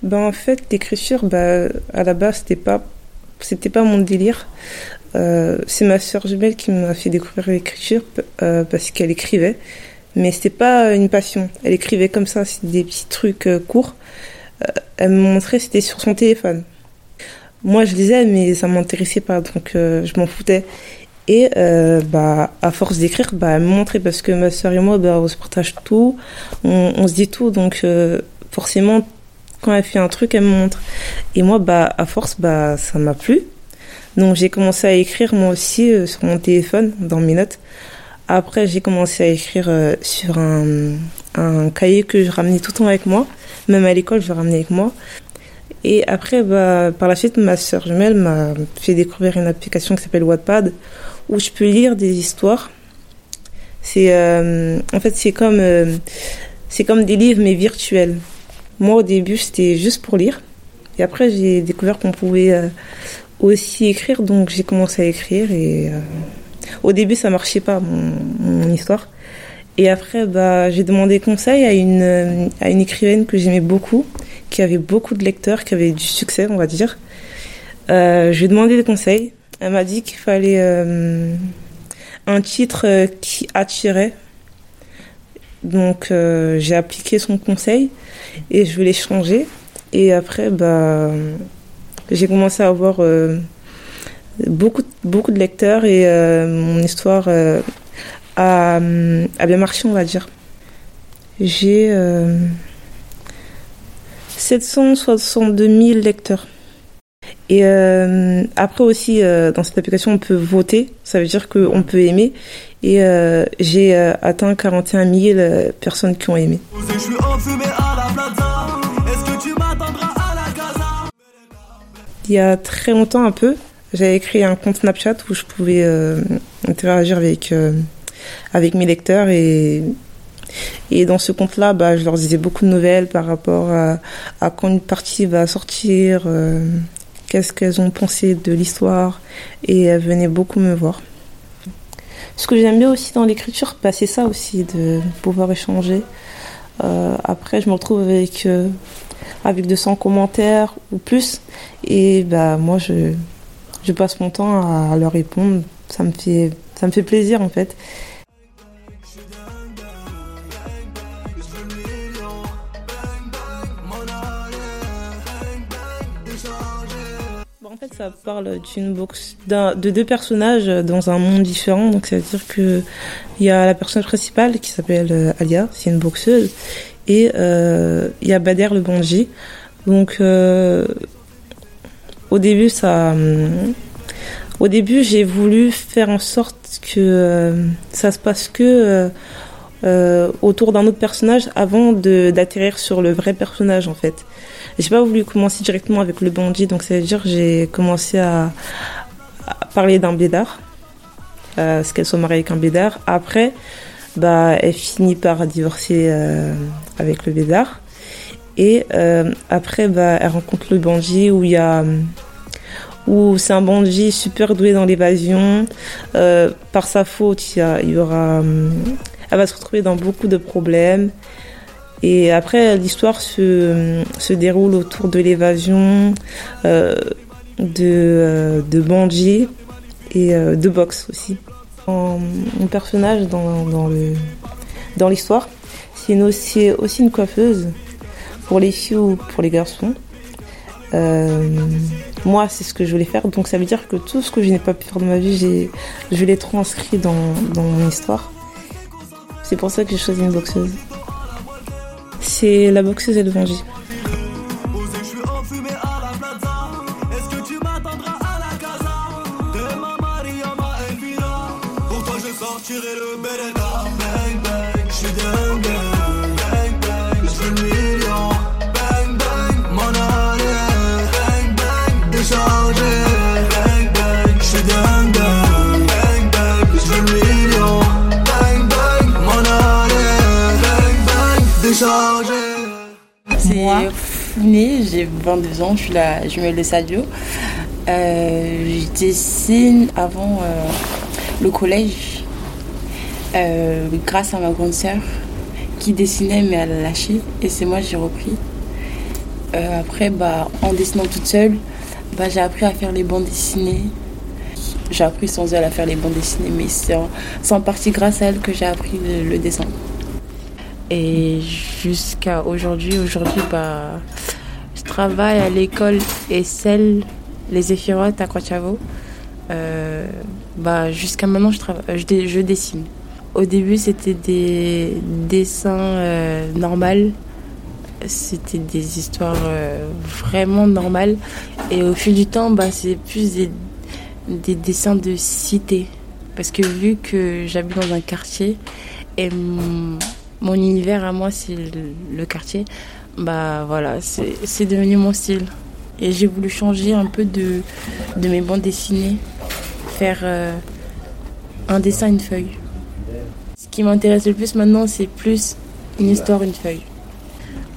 Ben en fait, l'écriture, bah, à la base, c'était pas, c'était pas mon délire. Euh, c'est ma sœur jumelle qui m'a fait découvrir l'écriture euh, parce qu'elle écrivait, mais c'était pas une passion. Elle écrivait comme ça, des petits trucs euh, courts. Elle me montrait, c'était sur son téléphone. Moi, je lisais, mais ça m'intéressait pas, donc je m'en foutais. Et bah, à force d'écrire, bah, elle me montrait parce que ma sœur et moi, bah, on se partage tout, on, on se dit tout, donc forcément, quand elle fait un truc, elle me montre. Et moi, bah, à force, bah, ça m'a plu. Donc j'ai commencé à écrire moi aussi euh, sur mon téléphone, dans mes notes. Après, j'ai commencé à écrire euh, sur un, un cahier que je ramenais tout le temps avec moi. Même à l'école, je ramenais avec moi. Et après, bah, par la suite, ma sœur jumelle m'a fait découvrir une application qui s'appelle Wattpad, où je peux lire des histoires. C'est, euh, en fait, c'est comme, c'est comme des livres mais virtuels. Moi, au début, c'était juste pour lire. Et après, j'ai découvert qu'on pouvait aussi écrire, donc j'ai commencé à écrire. Et euh, au début, ça marchait pas mon, histoire. Et après, bah, j'ai demandé conseil à une, à une écrivaine que j'aimais beaucoup, qui avait beaucoup de lecteurs, qui avait du succès, on va dire. Euh, je demandé des conseils. Elle m'a dit qu'il fallait euh, un titre euh, qui attirait. Donc j'ai appliqué son conseil et je voulais changer. Et après, bah, j'ai commencé à avoir euh, beaucoup, beaucoup de lecteurs et euh, mon histoire euh, a, bien marché, on va dire. J'ai euh, 762 000 lecteurs. Et après aussi, dans cette application, on peut voter. Ça veut dire qu'on peut aimer. Et j'ai atteint 41 000 euh, personnes qui ont aimé. Il y a très longtemps, un peu, j'avais créé un compte Snapchat où je pouvais euh, interagir avec, euh, avec mes lecteurs. Et, et dans ce compte-là, bah, je leur disais beaucoup de nouvelles par rapport à, quand une partie va sortir, euh, qu'est-ce qu'elles ont pensé de l'histoire. Et elles venaient beaucoup me voir. ce que j'aime bien aussi dans l'écriture, bah, c'est ça aussi, de pouvoir échanger. Après, je me retrouve avec, avec 200 commentaires ou plus. Et bah, moi, je, je passe mon temps à leur répondre. Ça me fait, ça me fait plaisir en fait. En fait, ça parle d'une box de deux personnages dans un monde différent. Donc, ça veut dire que il y a la personnage principale qui s'appelle euh, Alia, c'est une boxeuse, et euh, il y a Bader le bandit. Donc, euh, au début, ça, au début, j'ai voulu faire en sorte que ça se passe que autour d'un autre personnage avant d'atterrir sur le vrai personnage, en fait. J'ai pas voulu commencer directement avec le bandit, donc ça veut dire j'ai commencé à, parler d'un bédard, euh, ce qu'elle soit mariée avec un bédard. Après, bah, elle finit par divorcer euh, avec le bédard. Et euh, après, bah, elle rencontre le bandit où il y a où c'est un bandit super doué dans l'évasion. Euh, par sa faute, il y, aura, elle va se retrouver dans beaucoup de problèmes. Et après, l'histoire se, se déroule autour de l'évasion, euh, de, euh, de bandits et euh, de boxe aussi. Mon personnage dans, dans l'histoire, c'est aussi, une coiffeuse pour les filles ou pour les garçons. Euh, moi, c'est ce que je voulais faire, donc ça veut dire que tout ce que je n'ai pas pu faire dans ma vie, je l'ai transcrit dans, dans mon histoire. C'est pour ça que j'ai choisi une boxeuse c'est la boxeuse et le j'ai 22 ans, je suis la jumelle de Sadio. Euh, je dessine avant euh, le collège euh, grâce à ma grande sœur qui dessinait mais elle a lâché et c'est moi j'ai repris. après, bah, en dessinant toute seule, bah, j'ai appris à faire les bandes dessinées. J'ai appris sans elle à faire les bandes dessinées, mais c'est en, partie grâce à elle que j'ai appris le, dessin. Et jusqu'à aujourd'hui, aujourd'hui, bah, travaille à l'école et celle les Éphirotes à Croixavo. Euh, bah, jusqu'à maintenant, je, travaille, je, je, dessine. Au début, c'était des dessins euh, normaux. C'était des histoires euh, vraiment normales. Et au fil du temps, bah, c'est plus des, dessins de cité. Parce que vu que j'habite dans un quartier et mon, univers à moi, c'est le quartier, bah voilà, c'est devenu mon style. Et j'ai voulu changer un peu de, de mes bandes dessinées, faire euh, un dessin, une feuille. Ce qui m'intéresse le plus maintenant, c'est plus une histoire, une feuille.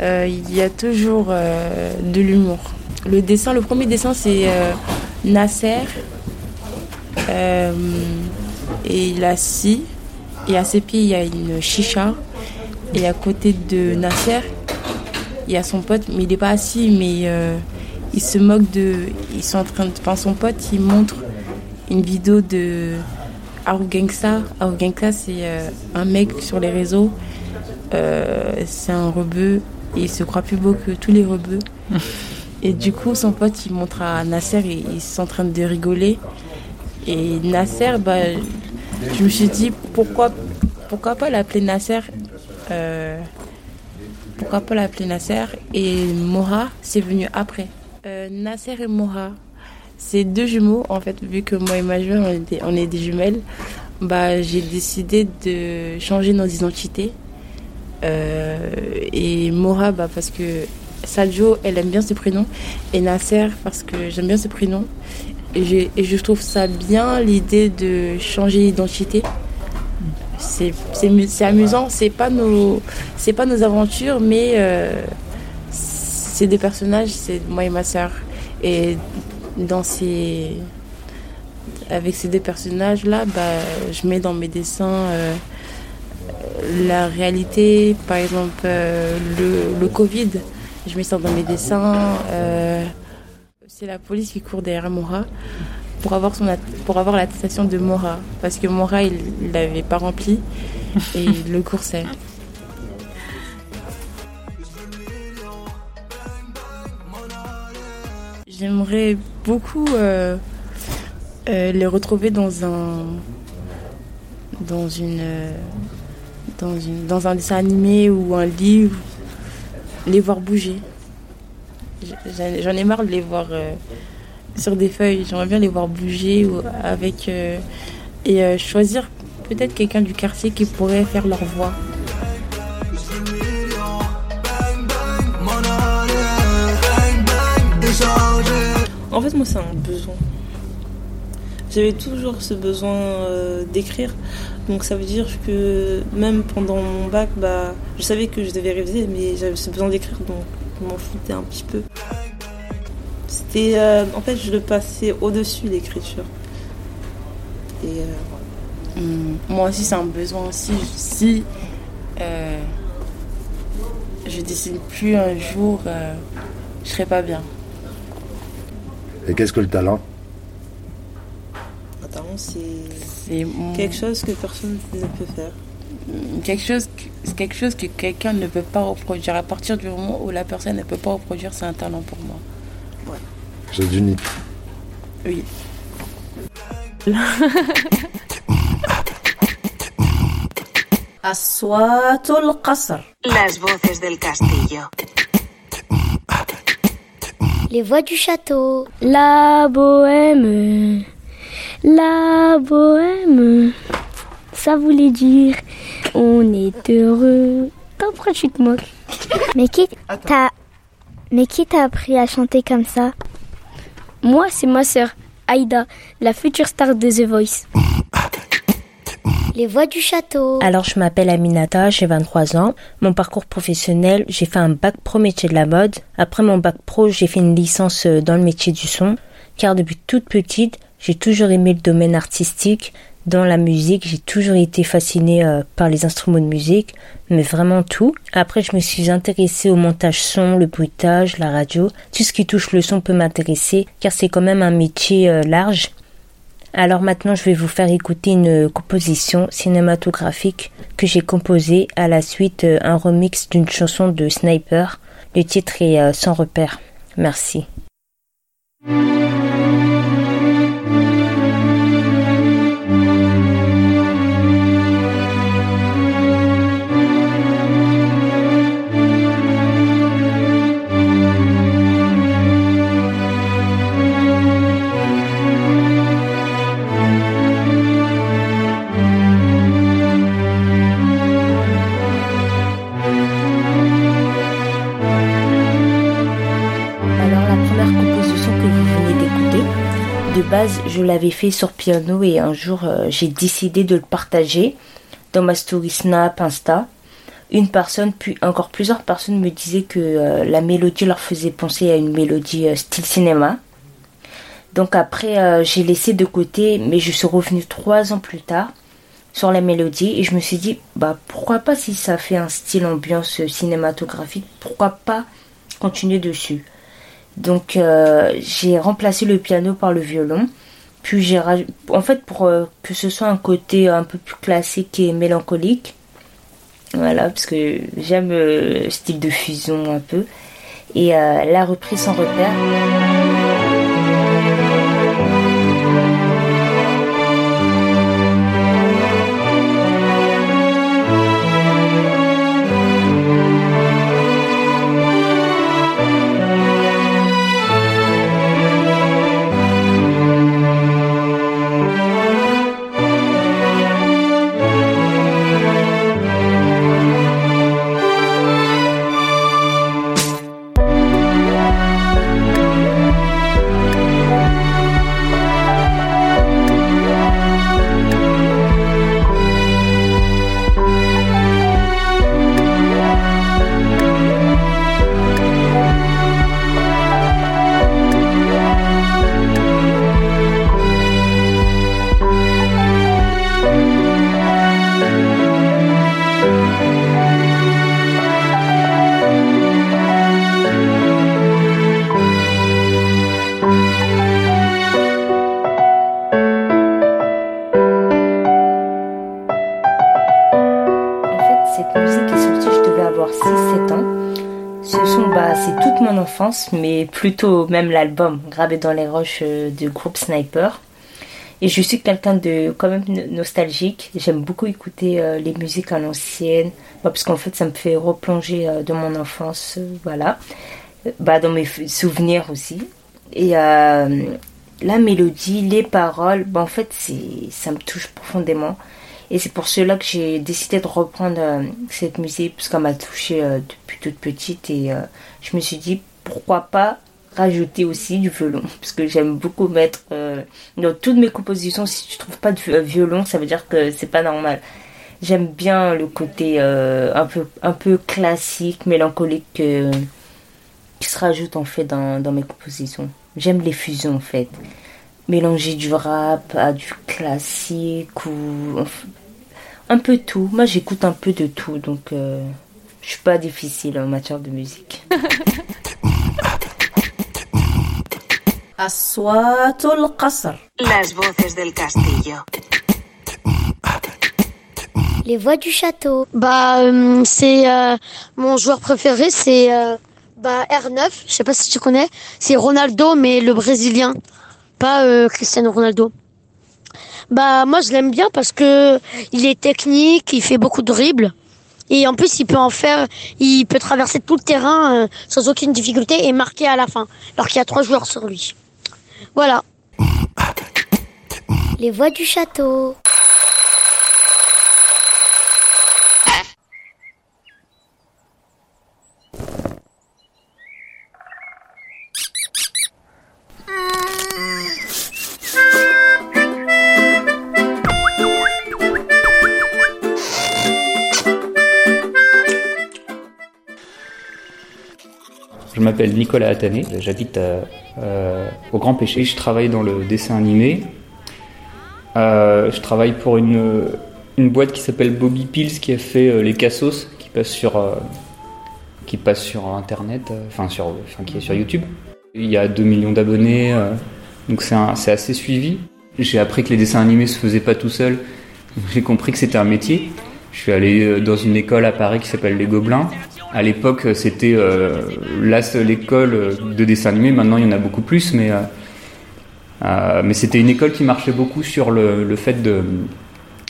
Euh, il y a toujours euh, de l'humour. Le premier dessin, c'est Nasser. et il a six. Et à ses pieds, il y a une chicha. Et à côté de Nasser, il y a son pote, mais il n'est pas assis, mais euh, il se moque de. Ils sont en train de. Enfin, son pote, il montre une vidéo de Arugangsa. Arugangsa, c'est euh, un mec sur les réseaux. Euh, c'est un rebeu et il se croit plus beau que tous les rebeux. et du coup, son pote, il montre à Nasser et ils sont en train de rigoler. Et Nasser, bah, je me suis dit pourquoi, pourquoi pas l'appeler Nasser pourquoi pas l'appeler Nasser Et Mora, c'est venu après. Euh, Nasser et Mora, c'est deux jumeaux en fait, vu que moi et ma jumelle, on, est des jumelles. Bah, j'ai décidé de changer nos identités. Euh, et Mora, bah, parce que Sadio, elle aime bien ce prénom. Et Nasser, parce que j'aime bien ce prénom. Et et je trouve ça bien l'idée de changer d'identité c'est amusant. C'est pas nos c'est pas nos aventures, mais euh, c'est des personnages. C'est moi et ma sœur. Et dans ces avec ces deux personnages-là, bah, je mets dans mes dessins la réalité, par exemple le, le, Covid, je mets ça dans mes dessins. c'est la police qui court derrière Mora pour avoir, son, pour avoir l'attestation de Mora, parce que Mora, il ne l'avait pas rempli et il le coursait. J'aimerais beaucoup euh, euh, les retrouver dans un dans une, euh, dans une dans un dessin animé ou un livre, les voir bouger. J'en ai marre de les voir sur des feuilles. J'aimerais bien les voir bouger ou avec et choisir peut-être quelqu'un du quartier qui pourrait faire leur voix. En fait, moi, c'est un besoin. J'avais toujours ce besoin euh, d'écrire. Donc, ça veut dire que même pendant mon bac, bah, je savais que je devais réviser, mais j'avais ce besoin d'écrire, donc je m'en foutais un petit peu. C'était. Euh, en fait, je le passais au-dessus l'écriture. Et euh, hmm. Moi aussi, c'est un besoin. Si, si je dessine plus un jour, je serais pas bien. Et qu'est-ce que le talent? Le talent, c'est quelque chose que personne ne peut faire. Quelque chose, quelque chose que quelqu'un ne peut pas reproduire. À partir du moment où la personne ne peut pas reproduire, c'est un talent pour moi Ouais. Chose d'unique. Oui. أصوات القصر Las voces del castillo les voix du château. La bohème. La bohème. Ça voulait dire on est heureux. Pourquoi tu te moques Mais qui t'a Mais qui t'a appris à chanter comme ça Moi, c'est ma sœur, Aïda, la future star de The Voice. Les voix du château. Alors, je m'appelle Aminata, j'ai 23 ans. Mon parcours professionnel, j'ai fait un bac pro métier de la mode. Après mon bac pro, j'ai fait une licence euh, dans le métier du son. Car depuis toute petite, j'ai toujours aimé le domaine artistique. Dans la musique, j'ai toujours été fascinée euh, par les instruments de musique, mais vraiment tout. Après, je me suis intéressée au montage son, le bruitage, la radio. Tout ce qui touche le son peut m'intéresser, car c'est quand même un métier euh, large. Alors maintenant, je vais vous faire écouter une composition cinématographique que j'ai composée à la suite euh, un remix d'une chanson de Sniper. Le titre est euh, Sans repère. Merci. Base, je l'avais fait sur piano et un jour, euh, j'ai décidé de le partager dans ma story Snap, Insta. Une personne, puis encore plusieurs personnes me disaient que euh, la mélodie leur faisait penser à une mélodie euh, style cinéma. Donc après, j'ai laissé de côté, mais je suis revenue trois ans plus tard sur la mélodie et je me suis dit, bah pourquoi pas si ça fait un style ambiance cinématographique, pourquoi pas continuer dessus. Donc euh, j'ai remplacé le piano par le violon. Puis j'ai en fait pour euh, que ce soit un côté un peu plus classique et mélancolique. Voilà, parce que j'aime euh, le style de fusion un peu. Et la reprise sans repère. Cette musique est sortie, je devais avoir 6-7 ans. Ce son, bah, c'est toute mon enfance, mais plutôt même l'album, gravé dans les roches euh, du groupe Sniper. Et je suis quelqu'un de quand même nostalgique. J'aime beaucoup écouter euh, les musiques à l'ancienne, bah, parce qu'en fait, ça me fait replonger euh, dans mon enfance, voilà, bah, dans mes souvenirs aussi. Et la mélodie, les paroles, bah, en fait, ça me touche profondément. Et c'est pour cela que j'ai décidé de reprendre euh, cette musique, parce qu'elle m'a touchée euh, depuis toute petite. Et euh, je me suis dit, pourquoi pas rajouter aussi du violon? Parce que j'aime beaucoup mettre dans toutes mes compositions si tu trouves pas de violon ça veut dire que c'est pas normal. J'aime bien le côté un peu un peu classique mélancolique qui se rajoute en fait dans, dans mes compositions. J'aime les fusions en fait mélanger du rap à du classique ou un peu tout. Moi, j'écoute un peu de tout, donc euh, je suis pas difficile en matière de musique. Les voix du château. Bah, euh, c'est euh, mon joueur préféré, c'est bah, R9. Je sais pas si tu connais. C'est Ronaldo, mais le brésilien, pas Cristiano Ronaldo. Bah moi je l'aime bien parce que il est technique, il fait beaucoup de dribbles et en plus il peut en faire, il peut traverser tout le terrain euh, sans aucune difficulté et marquer à la fin, alors qu'il y a trois joueurs sur lui. Voilà. Les voix du château. M'appelle Nicolas Attané, j'habite euh, au Grand Péché, je travaille dans le dessin animé. Euh, je travaille pour une, boîte qui s'appelle Bobby Pills qui a fait euh, les Cassos qui passent sur, qui passe sur Internet, enfin, sur, enfin qui est sur YouTube. Il y a 2 millions d'abonnés, donc c'est assez suivi. J'ai appris que les dessins animés se faisaient pas tout seul, j'ai compris que c'était un métier. Je suis allé dans une école à Paris qui s'appelle Les Gobelins. À l'époque, c'était euh, la seule école de dessin animé. Maintenant, il y en a beaucoup plus, mais, euh, euh, mais c'était une école qui marchait beaucoup sur le, fait de.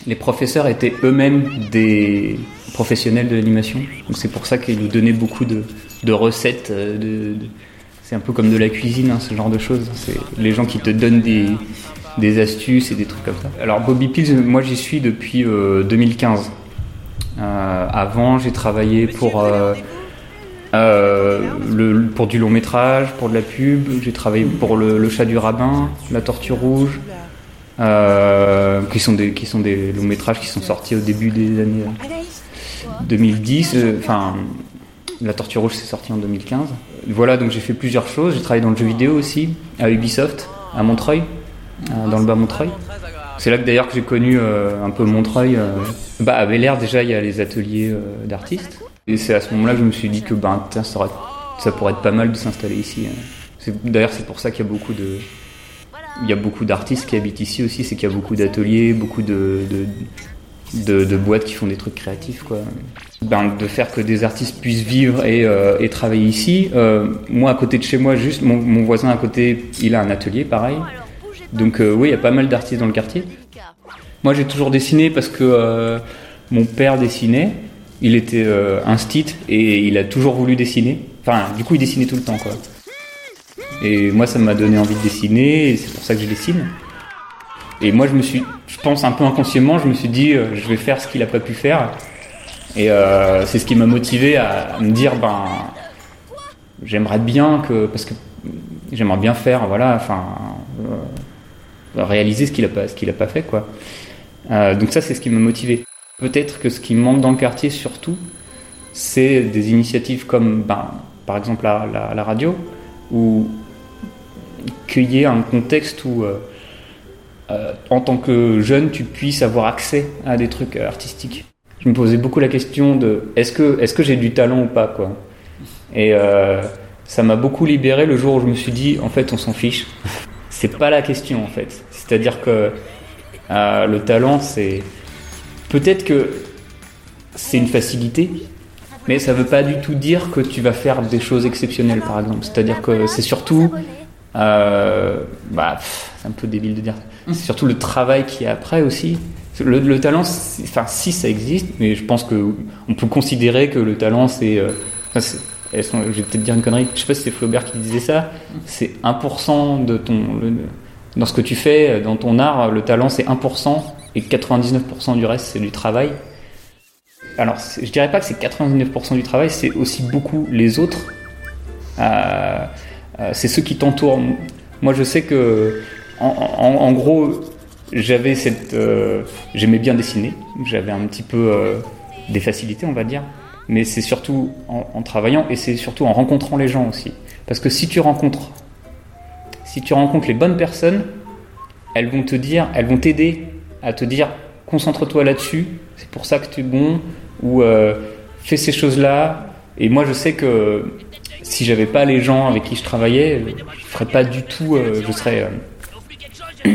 Les professeurs étaient eux-mêmes des professionnels de l'animation. Donc c'est pour ça qu'ils nous donnaient beaucoup de, recettes. c'est un peu comme de la cuisine, hein, ce genre de choses. C'est les gens qui te donnent des, des astuces et des trucs comme ça. Alors Bobby Pills, moi j'y suis depuis 2015. Euh, avant, j'ai travaillé pour, euh, euh, le, pour du long métrage, pour de la pub. J'ai travaillé pour le, Chat du Rabbin, La Tortue Rouge, qui, sont des, qui sont des longs métrages qui sont sortis au début des années 2010. Enfin, La Tortue Rouge, c'est sorti en 2015. Voilà, donc j'ai fait plusieurs choses. J'ai travaillé dans le jeu vidéo aussi, à Ubisoft, à Montreuil, dans le bas Montreuil. C'est là que d'ailleurs que j'ai connu euh, un peu Montreuil. Euh, bah, à Bel déjà, il y a les ateliers euh, d'artistes. Et c'est à ce moment-là que je me suis dit que ben, ça, pourrait être pas mal de s'installer ici. Hein. D'ailleurs, c'est pour ça qu'il y a beaucoup y a beaucoup d'artistes qui habitent ici aussi, c'est qu'il y a beaucoup d'ateliers, beaucoup de, de, boîtes qui font des trucs créatifs. Quoi. Ben, de faire que des artistes puissent vivre et, et travailler ici. moi, à côté de chez moi, juste, mon, voisin à côté, il a un atelier pareil. Donc euh, oui, il y a pas mal d'artistes dans le quartier. Moi, j'ai toujours dessiné parce que euh, mon père dessinait. Il était euh, un stit et il a toujours voulu dessiner. Enfin, du coup, il dessinait tout le temps, quoi. Et moi, ça m'a donné envie de dessiner et c'est pour ça que je dessine. Et moi, je me suis, je pense un peu inconsciemment, je me suis dit, je vais faire ce qu'il a pas pu faire. Et c'est ce qui m'a motivé à, me dire, ben, j'aimerais bien que, parce que j'aimerais bien faire, voilà, enfin, réaliser ce qu'il a pas ce qu'il a pas fait quoi. Euh, donc ça c'est ce qui m'a motivé. Peut-être que ce qui manque dans le quartier surtout, c'est des initiatives comme ben, par exemple la, radio, ou qu'il y ait un contexte où euh, euh, en tant que jeune tu puisses avoir accès à des trucs artistiques. Je me posais beaucoup la question de est-ce que, est que j'ai du talent ou pas quoi? Et ça m'a beaucoup libéré le jour où je me suis dit en fait on s'en fiche. c'est pas la question en fait. C'est-à-dire que euh, le talent, c'est peut-être que c'est une facilité, mais ça ne veut pas du tout dire que tu vas faire des choses exceptionnelles, par exemple. C'est-à-dire que c'est surtout, euh, bah, c'est un peu débile de dire, c'est surtout le travail qui est après aussi. Le, talent, enfin, si ça existe, mais je pense que on peut considérer que le talent, c'est, euh, je vais peut-être dire une connerie, je sais pas si c'est Flaubert qui disait ça, c'est 1% de ton, dans ce que tu fais, dans ton art, le talent c'est 1% et 99% du reste c'est du travail. Alors je dirais pas que c'est 99% du travail, c'est aussi beaucoup les autres. Euh, euh, c'est ceux qui t'entourent. Moi je sais que en, gros j'avais cette, euh, j'aimais bien dessiner, j'avais un petit peu des facilités on va dire, mais c'est surtout en travaillant et c'est surtout en rencontrant les gens aussi. Parce que si tu rencontres si tu rencontres les bonnes personnes, elles vont te dire, elles vont t'aider à te dire concentre-toi là-dessus, c'est pour ça que tu es bon, ou euh, fais ces choses-là. Et moi, je sais que si j'avais pas les gens avec qui je travaillais, je ferais pas du tout, euh, je serais, euh,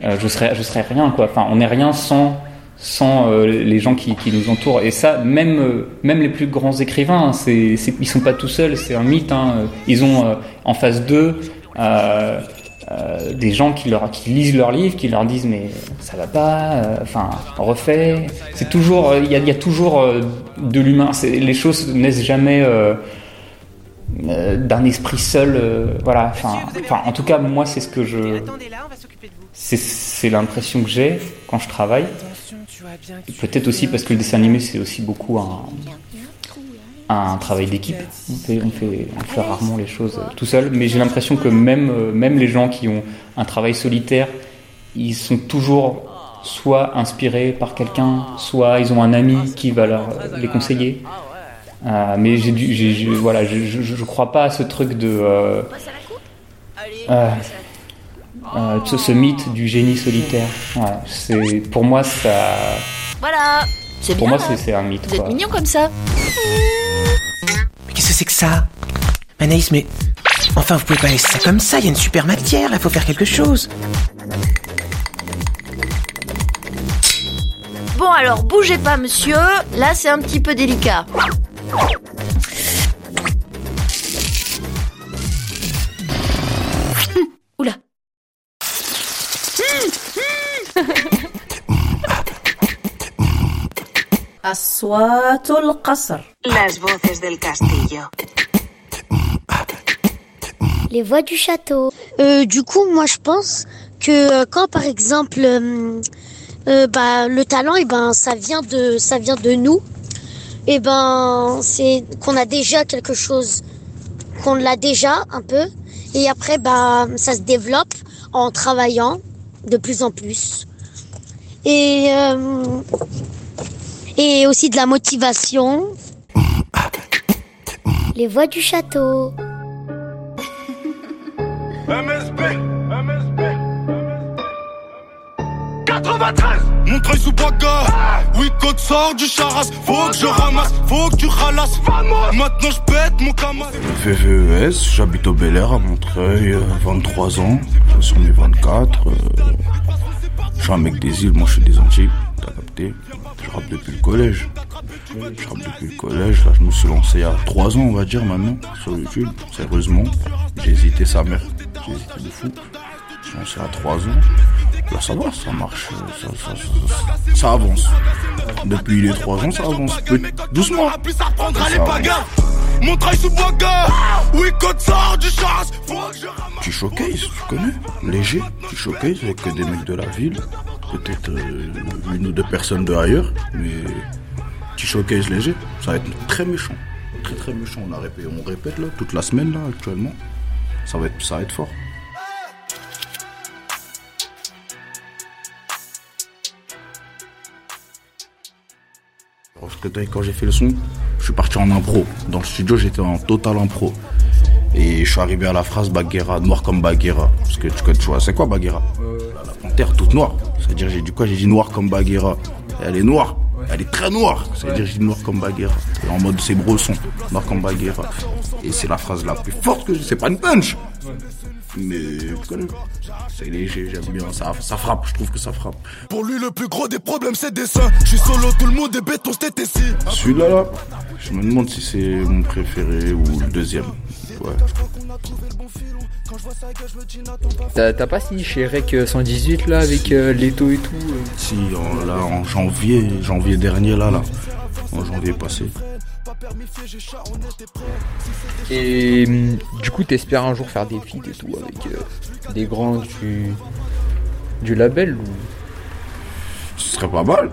je serais, je serais rien. Enfin, on n'est rien sans sans les gens qui, nous entourent. Et ça, même, même les plus grands écrivains, hein, c'est, ils sont pas tout seuls, c'est un mythe. Hein. Ils ont en face d'eux euh, euh, des gens qui, leur, qui lisent leurs livres, qui leur disent mais ça va pas, euh, enfin refait. C'est toujours, il y, y, a toujours de l'humain. Les choses naissent jamais d'un esprit seul. voilà. Enfin, en tout cas, moi, c'est ce que je, c'est l'impression que j'ai quand je travaille. Peut-être aussi parce que le dessin animé, c'est aussi beaucoup un, un travail d'équipe. On fait, on, fait, on fait, rarement les choses tout seul. Mais j'ai l'impression que même, euh, même les gens qui ont un travail solitaire, ils sont toujours soit inspirés par quelqu'un, soit ils ont un ami qui va leur les conseiller. Euh, mais j'ai dû, voilà, je, je, crois pas à ce truc de euh, euh, ce, mythe du génie solitaire. c'est pour moi ça. Voilà. Pour moi, c'est un mythe. Vous êtes mignon comme ça. C'est que ça Anaïs, mais. Enfin, vous pouvez pas laisser ça comme ça, il y a une super matière, là, faut faire quelque chose. Bon, alors, bougez pas, monsieur. Là, c'est un petit peu délicat. أصوات القصر Las voces del castillo. Les voix du château. Euh, du coup, moi, je pense que euh, quand, par exemple, euh, euh, bah, le talent, et eh ben, ça vient de, ça vient de nous. Et eh ben, c'est qu'on a déjà quelque chose, qu'on l'a déjà un peu. Et après, bah, ça se développe en travaillant de plus en plus. Et et aussi de la motivation. Les voix du château. MSB, MSB, 93 Montreuil sous bagarre Oui, code sort du charas. Faut que je ramasse, faut que tu ralasses. Maintenant je pète mon camas. VVES, j'habite au Bel Air à Montreuil 23 ans, sur mes 24 euh, Je suis un mec des îles, moi je suis des Antilles T'as capté je rappe depuis le collège. Je rappe depuis le collège. Là, je me suis lancé il y a 3 ans, on va dire, maintenant, sur YouTube. Sérieusement. J'ai hésité sa mère. J'ai hésité de fou. Je suis lancé à 3 ans. Là, ça va, ça marche. Ça, ça, ça, ça avance. Depuis les 3 ans, ça avance. Doucement. Mon travail sous Oui, code sort du chasse Tu showcase, tu connais Léger, tu showcase avec des mecs de la ville peut-être euh, une ou deux personnes de ailleurs, mais petit showcase léger, ça va être très méchant. Très très méchant. On, a on répète là, toute la semaine là, actuellement. Ça va être, ça va être fort. Parce que quand j'ai fait le son, je suis parti en impro. Dans le studio, j'étais en total impro. Et je suis arrivé à la phrase Baguera, noir comme Baguera. Parce que tu, vois, c'est quoi Baguera La panthère toute noire. C'est-à-dire, j'ai dit quoi J'ai dit noir comme Baguera. elle est noire. Elle est très noire. C'est-à-dire, j'ai dit noir comme Baguera. Et en mode, c'est brosson. Noir comme Baguera. Et c'est la phrase la plus forte que j'ai. C'est pas une punch. Mais c'est léger, j'aime bien, ça, ça frappe, je trouve que ça frappe. Pour lui, le plus gros des problèmes, c'est des seins. Je suis solo, tout le monde est béton, c'était ici. Celui-là, là, je me demande si c'est mon préféré ou le deuxième. Ouais. T'as pas signé chez Rec 118 là avec euh, Leto et tout euh Si, là en janvier, janvier dernier là, là. En janvier passé. Et hum, du coup, t'espères un jour faire des feats et tout avec euh, des grands du, du label ou... Ce serait pas mal.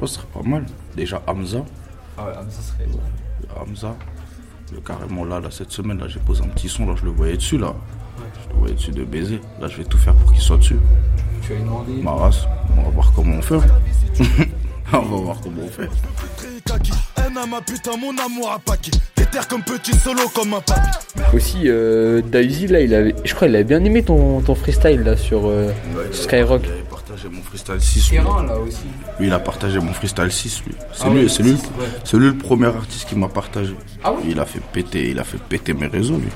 ce serait pas mal. Déjà Hamza. Ah ouais, Hamza serait. Hamza. Carrément là, là, cette semaine, là, j'ai posé un petit son, là, je le voyais dessus, là. Je le voyais dessus de baiser. Là, je vais tout faire pour qu'il soit dessus. Tu as demandé Ma race, on va voir comment on fait. on va voir comment on fait. comme petit solo comme un Aussi, euh, là, il avait, je crois, il avait bien aimé ton, ton freestyle là sur euh, Skyrock. Il avait partagé mon freestyle 6. Lui. là aussi. Lui, il a partagé mon freestyle 6, lui. C'est lui, c'est lui, c'est lui le premier artiste qui m'a partagé. Ah oui? Il a fait péter, il a fait péter mes réseaux, lui.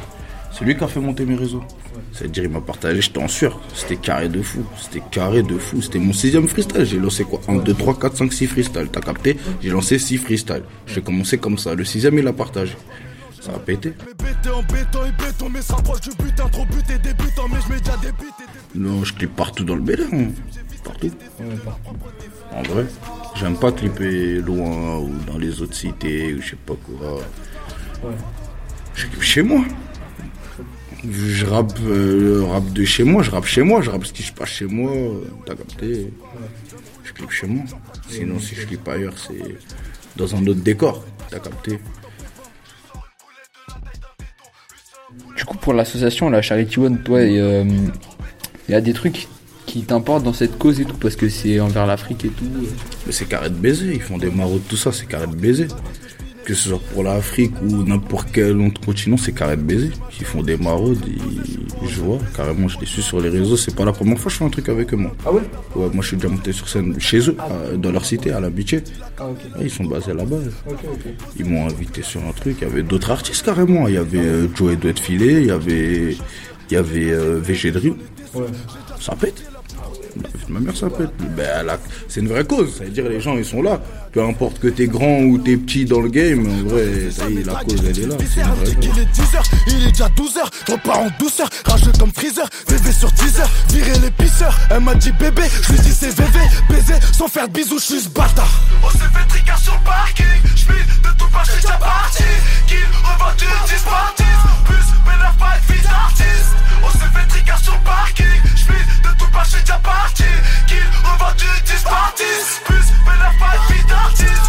C'est lui qui a fait monter mes réseaux. C'est-à-dire, il m'a partagé, j'étais en sueur. C'était carré de fou. C'était carré de fou. C'était mon sixième freestyle. J'ai lancé quoi? 1, 2, 3, 4, 5, 6 freestyle. T'as capté? J'ai lancé 6 freestyle. J'ai commencé comme ça. Le sixième, il a partagé. Ça a pété. Non, je clip partout dans le BD. Hein. Partout. En vrai. J'aime pas clipper loin ou dans les autres cités ou je sais pas quoi. Je clip chez moi je rappe euh, le rap de chez moi, je rappe chez moi, je rappe ce qui se passe chez moi, t'as capté Je clip chez moi. Sinon, si je clip ailleurs, c'est dans un autre décor, t'as capté Du coup, pour l'association, la Charity One, toi, il euh, y a des trucs qui t'importent dans cette cause et tout, parce que c'est envers l'Afrique et tout. Mais c'est carré de baiser, ils font des maraudes, tout ça, c'est carré de baiser que ce soit pour l'Afrique ou n'importe quel autre continent, c'est carré de baiser. Ils font des maraudes, je vois, carrément, je les suis sur les réseaux. C'est pas la première fois que je fais un truc avec eux, moi. Ah ouais? Ouais, moi je suis déjà monté sur scène chez eux, dans leur cité, à la Ah, ok. ils sont basés là-bas. Ils m'ont invité sur un truc. Il y avait d'autres artistes carrément. Il y avait euh, Joe Doit Filet, il y avait, il y avait euh, VG Dream. Ouais. Ça pète. Ma mère s'appelle. Ben, c'est une vraie cause. C'est-à-dire les gens ils sont là. Peu importe que t'es grand ou t'es petit dans le game, en vrai, ça y est, la cause elle est là. C'est une vraie Il est 10h, il est déjà 12h. Je repars en douceur, rageux comme freezer. VV sur 10h, virer les pisseurs. Elle m'a dit bébé, je lui dis c'est VV. Baiser sans faire de bisous, je suis ce bâtard. On s'est fait tricard sur le parking. Je de tout pas, je déjà parti. Qui revendu 10 parties. Plus, fils d'artiste. On s'est fait parking. Je de tout pas, je déjà parti. Qui revendu 10 parties. Plus, mais pas de fils d'artiste.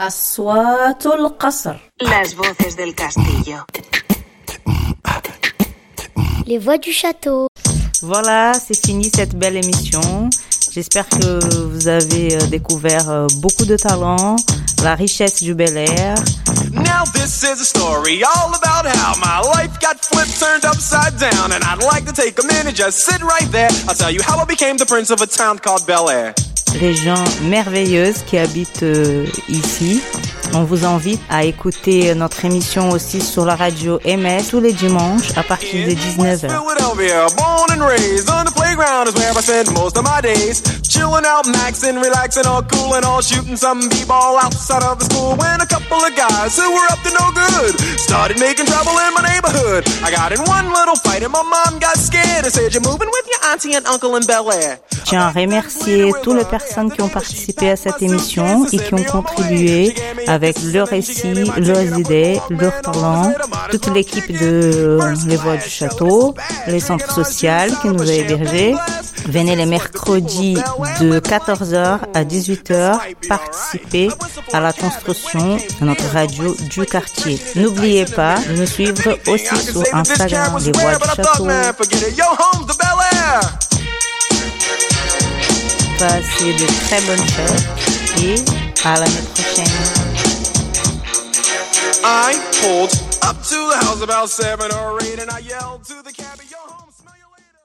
أصوات القصر Las voces del castillo Les voix du château Voilà, c'est fini cette belle émission. J'espère que vous avez euh, découvert euh, beaucoup de talents, la richesse du Bel Air. Now this is a story all about how my life got flipped, turned upside down, and I'd like to take a minute, just sit right there. I'll tell you how I became the prince of a town called Bel Air. Les gens merveilleuses qui habitent euh, ici. On vous invite à écouter notre émission aussi sur la radio MS tous les dimanches à partir de 19h. Chilling out, maxing, relaxing, all cool and all shooting some b-ball outside of the school when a couple of guys who were up to no good started making trouble in my neighborhood. I got in one little fight and my mom got scared and said, You're moving with your auntie and uncle in Bel Air. Je tiens remercier toutes les personnes qui ont participé à cette émission et qui ont contribué avec leur récit, leurs idées, leurs talents, toute l'équipe de Les Voix du Château, les centres sociaux qui nous a hébergés. Venez les mercredis de 14h à 18h participer à la construction de notre radio du quartier. N'oubliez pas de nous suivre aussi sur Instagram, Les Voix du Château. De très bonnes fêtes et à l'année prochaine. I pulled up to the house about seven or eight and I yelled to the cat.